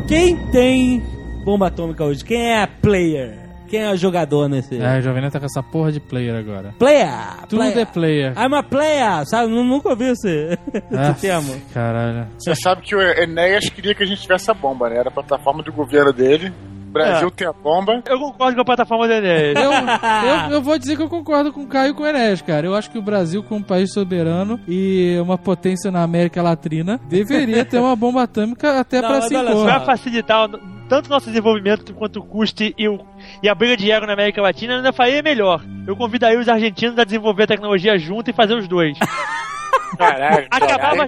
Quem tem bomba atômica hoje? Quem é a player? Quem é o jogador nesse? É, o Jovem tá com essa porra de player agora. Player! Tudo player. é player. I'm a player! Sabe? Nu- Nunca ouvi esse, Ah, esse termo. Caralho. Você sabe que o Enéas queria que a gente tivesse a bomba, né? Era a plataforma do governo dele. Brasil tem a bomba. Eu concordo com a plataforma do Enéas. Eu, eu, eu vou dizer que eu concordo com o Caio e com o Enes, cara. Eu acho que o Brasil, como um país soberano e uma potência na América Latina, deveria ter uma bomba atômica até Não, pra se impor. Pra facilitar o- tanto o nosso desenvolvimento quanto o custe e, o, e a briga de ego na América Latina, eu ainda faria melhor. Eu convidaria os argentinos a desenvolver a tecnologia junto e fazer os dois. Caralho. Acabava,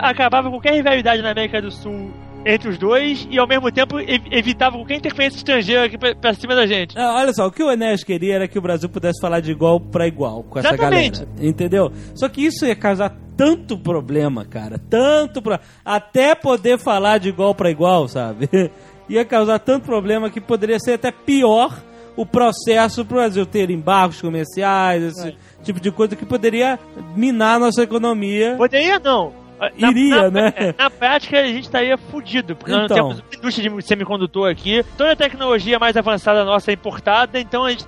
acabava qualquer rivalidade na América do Sul entre os dois e ao mesmo tempo ev- evitava qualquer interferência estrangeira aqui pra, pra cima da gente. Ah, olha só, o que o Enéas queria era que o Brasil pudesse falar de igual pra igual com essa Exatamente. galera. Entendeu? Só que isso ia causar tanto problema, cara. Tanto problema. Até poder falar de igual pra igual, sabe? ia causar tanto problema que poderia ser até pior o processo pro Brasil ter embargos comerciais, esse tipo de coisa que poderia minar a nossa economia. Poderia não. Iria, né? é, Na prática, a gente estaria fudido, porque nós não Então. temos uma indústria de semicondutor aqui. Toda a tecnologia mais avançada nossa é importada, então a gente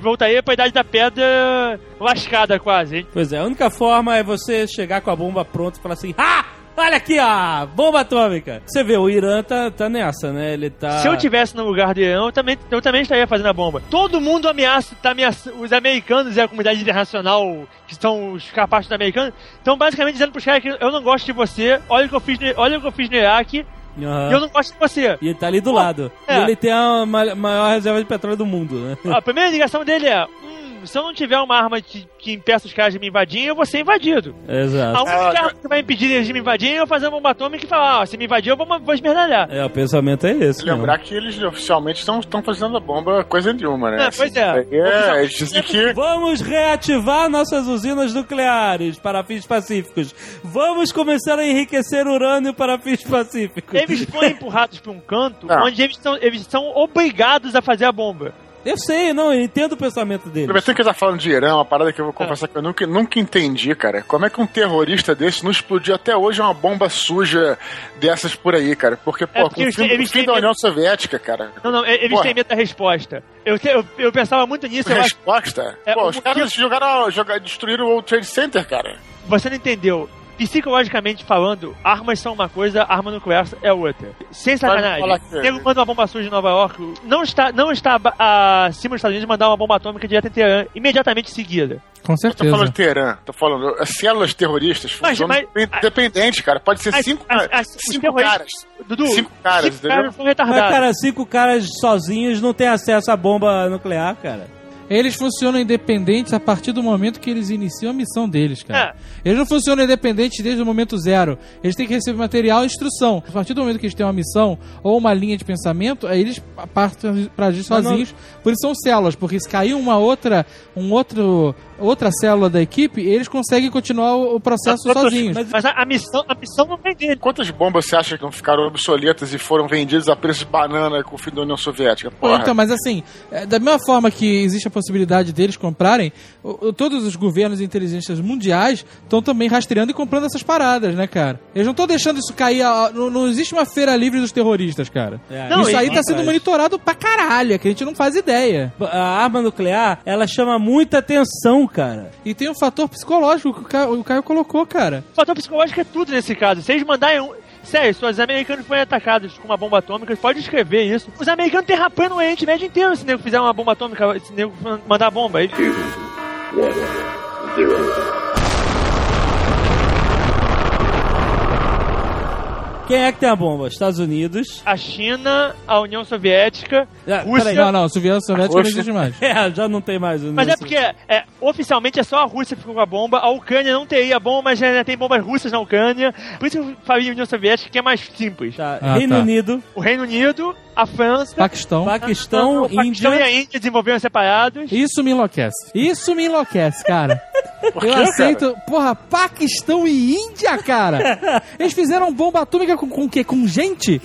voltaria pra idade da pedra lascada quase. Pois é, a única forma é você chegar com a bomba pronta e falar assim: Ah! Olha aqui, ó! Bomba atômica! Você vê, o Irã tá, tá nessa, né? Ele tá. Se eu tivesse no lugar do Irã, eu também, eu também estaria fazendo a bomba. Todo mundo ameaça, tá ameaça, os americanos e a comunidade internacional, que são os capazes americanos, estão basicamente dizendo pros caras que eu não gosto de você, olha o que eu fiz no, olha o que eu fiz no Iraque, Aham. e eu não gosto de você. E ele tá ali do lado. é. E ele tem a ma- maior reserva de petróleo do mundo, né? A primeira ligação dele é: hum, se eu não tiver uma arma que, que impeça os caras de me invadirem, eu vou ser invadido. A Exato. única Ah, arma que vai impedir eles de me invadirem é eu fazer uma bomba atômica e falar: ah, se me invadir, eu vou, vou esmerdalhar. É, o pensamento é esse. mesmo. Lembrar que eles oficialmente estão estão fazendo a bomba coisa nenhuma, né? É, pois é. É, eles dizem que. Vamos reativar nossas usinas nucleares para fins pacíficos. Vamos começar a enriquecer urânio para fins pacíficos. Eles foram empurrados pra um canto Não. onde eles são, eles são obrigados a fazer a bomba. Eu sei, não, eu entendo o pensamento dele. Aproveitando que ele tá falando de Irã, uma parada que eu vou confessar que eu nunca, nunca entendi, cara. Como é que um terrorista desse não explodiu até hoje uma bomba suja dessas por aí, cara? Porque, pô, É, porque com o fim, eles fim têm da medo- União Soviética, cara. Não, não, eles Porra. têm medo da resposta. Eu, eu, eu pensava muito nisso, eu acho Resposta? É, pô, os caras motivo- jogaram, jogaram, destruíram o World Trade Center, cara. você não entendeu. Psicologicamente falando, armas são uma coisa, arma nuclear é outra. Sem sacanagem. nego manda uma bomba suja em Nova York. Não está, não está acima dos Estados Unidos mandar uma bomba atômica direto em Teherã, imediatamente em seguida. Com Eu tô certeza. falando de Teherã, tô falando. As células terroristas Mas- funcionam mas- independente, cara. Pode ser As- cinco, as- as- cinco caras. Dudu, Cinco caras, cinco entendeu? caras são Mas, retardados. cara, cinco caras sozinhos não têm acesso à bomba nuclear, cara. Eles funcionam independentes a partir do momento que eles iniciam a missão deles, cara. É. Eles não funcionam independentes desde o momento zero. Eles têm que receber material e instrução. A partir do momento que eles têm uma missão ou uma linha de pensamento, aí eles partem pra agir Mas não- sozinhos. Por isso são células, porque se cair uma outra, um outro, outra célula da equipe, eles conseguem continuar o, processo Mas- sozinhos. Mas Mas a, a missão, a missão não vem dele. Quantas bombas você acha que não ficaram obsoletas e foram vendidas a preço de banana com o fim da União Soviética? Porra. Então, mas assim, é, da mesma forma que existe a possibilidade deles comprarem, todos os governos e inteligências mundiais estão também rastreando e comprando essas paradas, né, cara? Eles não estão deixando isso cair. a- não, não existe uma feira livre dos terroristas, cara. É, Não, isso aí e- tá sendo monitorado pra caralho, é que a gente não faz ideia. A arma nuclear, ela chama muita atenção, cara. E tem um fator psicológico que o Caio, o Caio colocou, cara. O fator psicológico é tudo nesse caso. Se eles mandarem um. Sério, se os americanos forem atacados com uma bomba atômica, pode escrever isso. Os americanos derrapando o Oriente Médio inteiro se o nego fizer uma bomba atômica, se o nego mandar bomba. Aí, Quem é que tem a bomba? Estados Unidos. a China, a União Soviética, Ah, Rússia. peraí. Não, não, o Soviético Soviético não Rússia. existe mais. É, já não tem mais. o Mas é porque é, oficialmente é só a Rússia que ficou com a bomba, a Ucrânia não teria bomba, mas já tem bombas russas na Ucrânia. Por isso que eu falei União Soviética, que é mais simples. Tá, Ah, Reino tá. Unido, O Reino Unido, a França, Paquistão. Paquistão, o Paquistão Índia. e a Índia desenvolveram separados. Isso me enlouquece. Isso me enlouquece, cara. Por Eu aceito. Porra, Paquistão e Índia, cara. Eles fizeram bomba atômica com, o quê? Com gente?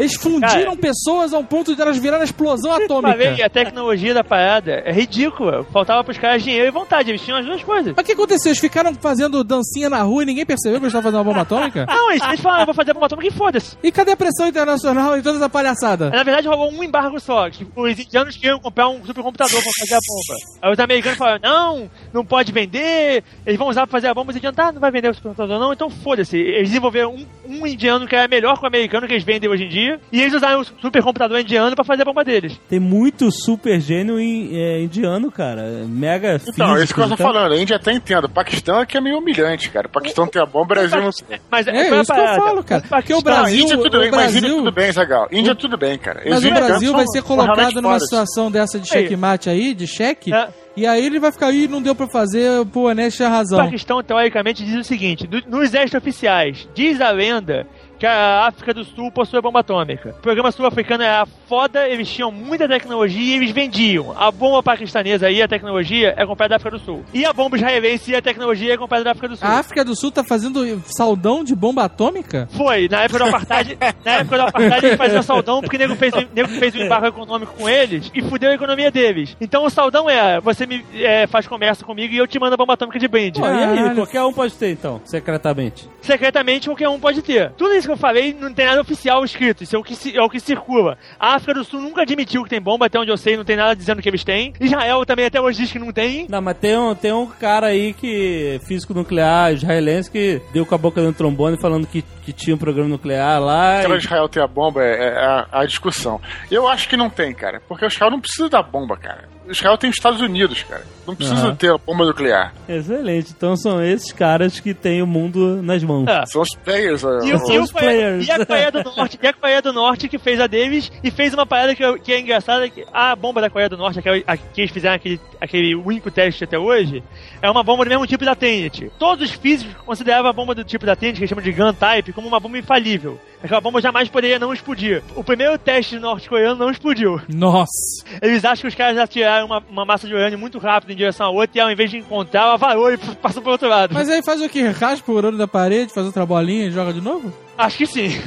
Eles fundiram pessoas ao ponto de elas virarem explosão atômica. Falei, a tecnologia da parada é ridícula. Faltava pros caras dinheiro e vontade, eles tinham as duas coisas. Mas o que aconteceu? Eles ficaram fazendo dancinha na rua e ninguém percebeu que eles estavam fazendo uma bomba atômica? Não, eles, eles falaram, eu vou fazer bomba atômica e foda-se. E cadê a pressão internacional e toda essa palhaçada? Na verdade, rolou um embargo só. Os indianos queriam comprar um supercomputador pra fazer a bomba. Aí os americanos falaram, não, não pode vender, eles vão usar pra fazer a bomba. Os indianos, tá, não vai vender o supercomputador não, então foda-se. Eles desenvolveram um, um indiano que era melhor que o americano que eles vendem hoje em dia. Tecnologia e eles usaram o supercomputador indiano pra fazer a bomba deles. Tem muito super gênio em- é, indiano, cara. Mega Então, é isso que eu tô então. falando. A Índia até entendo. O Paquistão é que é meio humilhante, cara. O Paquistão tem a bomba, o Brasil não tem. Mas É a isso que eu falo, cara. Porque o Não, Brasil- Índia tudo o bem, mas Índia Brasil- tudo bem, Zagal. Índia tudo bem, cara. Mas o Brasil vai ser colocado numa situação dessa de checkmate aí, de cheque, É. e aí ele vai ficar aí, não deu pra fazer, pô, o Enes tinha O razão. Paquistão, teoricamente, diz o seguinte: nos exércitos oficiais, diz a lenda que a África do Sul possui bomba atômica. O programa sul-africano era foda, eles tinham muita tecnologia e eles vendiam. A bomba paquistanesa e a tecnologia é comprada da África do Sul. E a bomba israelense e a tecnologia é comprada da África do Sul. A África do Sul tá fazendo saldão de bomba atômica? Foi, na época do apartheid, na época do apartheid eles faziam saudão porque o nego fez, nego fez um embargo econômico com eles e fudeu a economia deles. Então o saudão é, você me é, faz comércio comigo e eu te mando a bomba atômica de brinde. Pô, e aí, qualquer um pode ter, então, secretamente. secretamente qualquer um pode ter. Tudo isso que eu falei não tem nada oficial escrito, isso é o que, é o que circula. A África do Sul nunca admitiu que tem bomba, até onde eu sei, não tem nada dizendo que eles têm. Israel também até hoje diz que não tem. Não, mas tem um, tem um cara aí que, físico nuclear israelense, que deu com a boca no trombone falando que, que tinha um programa nuclear lá. Aquela e- de Israel ter a bomba é, é a, a discussão. Eu acho que não tem, cara. Porque o Israel não precisa da bomba, cara. Israel tem os Estados Unidos, cara. Não precisa Aham. ter a bomba nuclear. Excelente. Então são esses caras que têm o mundo nas mãos. É. São os players. ó, E, o, e, os players. e a Coreia do Norte, e a Coreia do Norte que fez a deles e fez uma parada que, eu- que é engraçada, que a bomba da Coreia do Norte, aquela, a, que eles fizeram aquele, aquele único teste até hoje, é uma bomba do mesmo tipo da Tenet. Todos os físicos consideravam a bomba do tipo da Tenet, que eles chamam de Gun Type, como uma bomba infalível. Aquela bomba jamais poderia não explodir. O primeiro teste norte-coreano não explodiu. Nossa. Eles acham que os caras atiraram uma, uma massa de urânio muito rápido em direção a outra e ao invés de encontrar, ela varou e passou pro outro lado. Mas aí faz o que? Raspa o urânio da parede, faz outra bolinha e joga de novo? Acho que sim.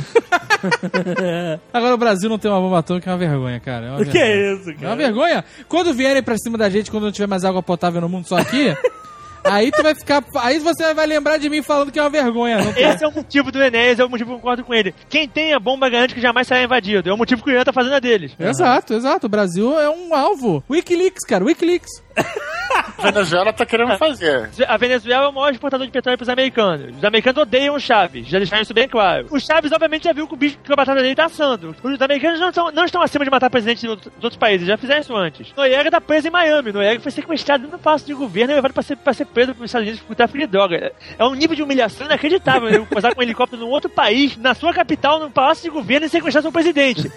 Agora o Brasil não tem uma bomba atômica, é uma vergonha, cara. É uma O que vergonha. é isso, É uma cara? vergonha. Quando vierem pra cima da gente, quando não tiver mais água potável no mundo, só aqui, aí tu vai ficar. Aí você vai lembrar de mim falando que é uma vergonha. Não. Esse é o motivo do Enéas, é o motivo que eu concordo com ele. Quem tem a bomba garante que jamais será invadido. É o motivo que o Irã tá fazendo a deles. Exato, exato. O Brasil é um alvo. Wikileaks, cara, Wikileaks. A Venezuela tá querendo fazer. A Venezuela é o maior exportador de petróleo pros americanos. Os americanos odeiam o Chaves, já deixaram isso bem claro. O Chaves, obviamente, já viu que o bicho que a batata dele tá assando. Os americanos não estão, não estão acima de matar presidentes de outro- dos outros países, já fizeram isso antes. Noriega tá preso em Miami. Noriega foi sequestrado no passo de governo e levado pra ser, pra ser preso pelos Estados Unidos por tráfico de droga. É um nível de humilhação inacreditável. né? Posar com um helicóptero num outro país, na sua capital, num palácio de governo e sequestrar seu presidente.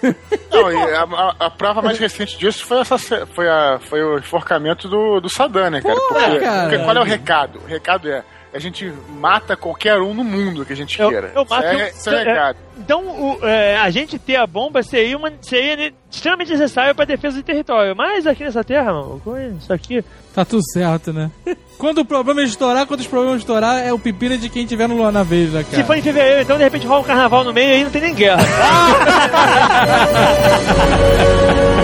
Não, e a, a- a prova mais recente disso foi, essa, foi, a, foi o enforcamento do, do Saddam, né, cara? Porra, Porque, cara. porque qual é o recado? O recado é. A gente mata qualquer um no mundo que a gente Eu- queira. eu mato- Isso é, isso é é- recado. Então, o- é, a gente ter a bomba seria, uma, seria extremamente necessário para defesa do território. Mas aqui nessa terra, mano, isso aqui. Tá tudo certo, né? Quando o problema é estourar, quando os problemas estourar, é o pepino de quem tiver no, na vez, né, Se cara? for em fevereiro, então de repente rola um carnaval no meio e aí não tem nem guerra.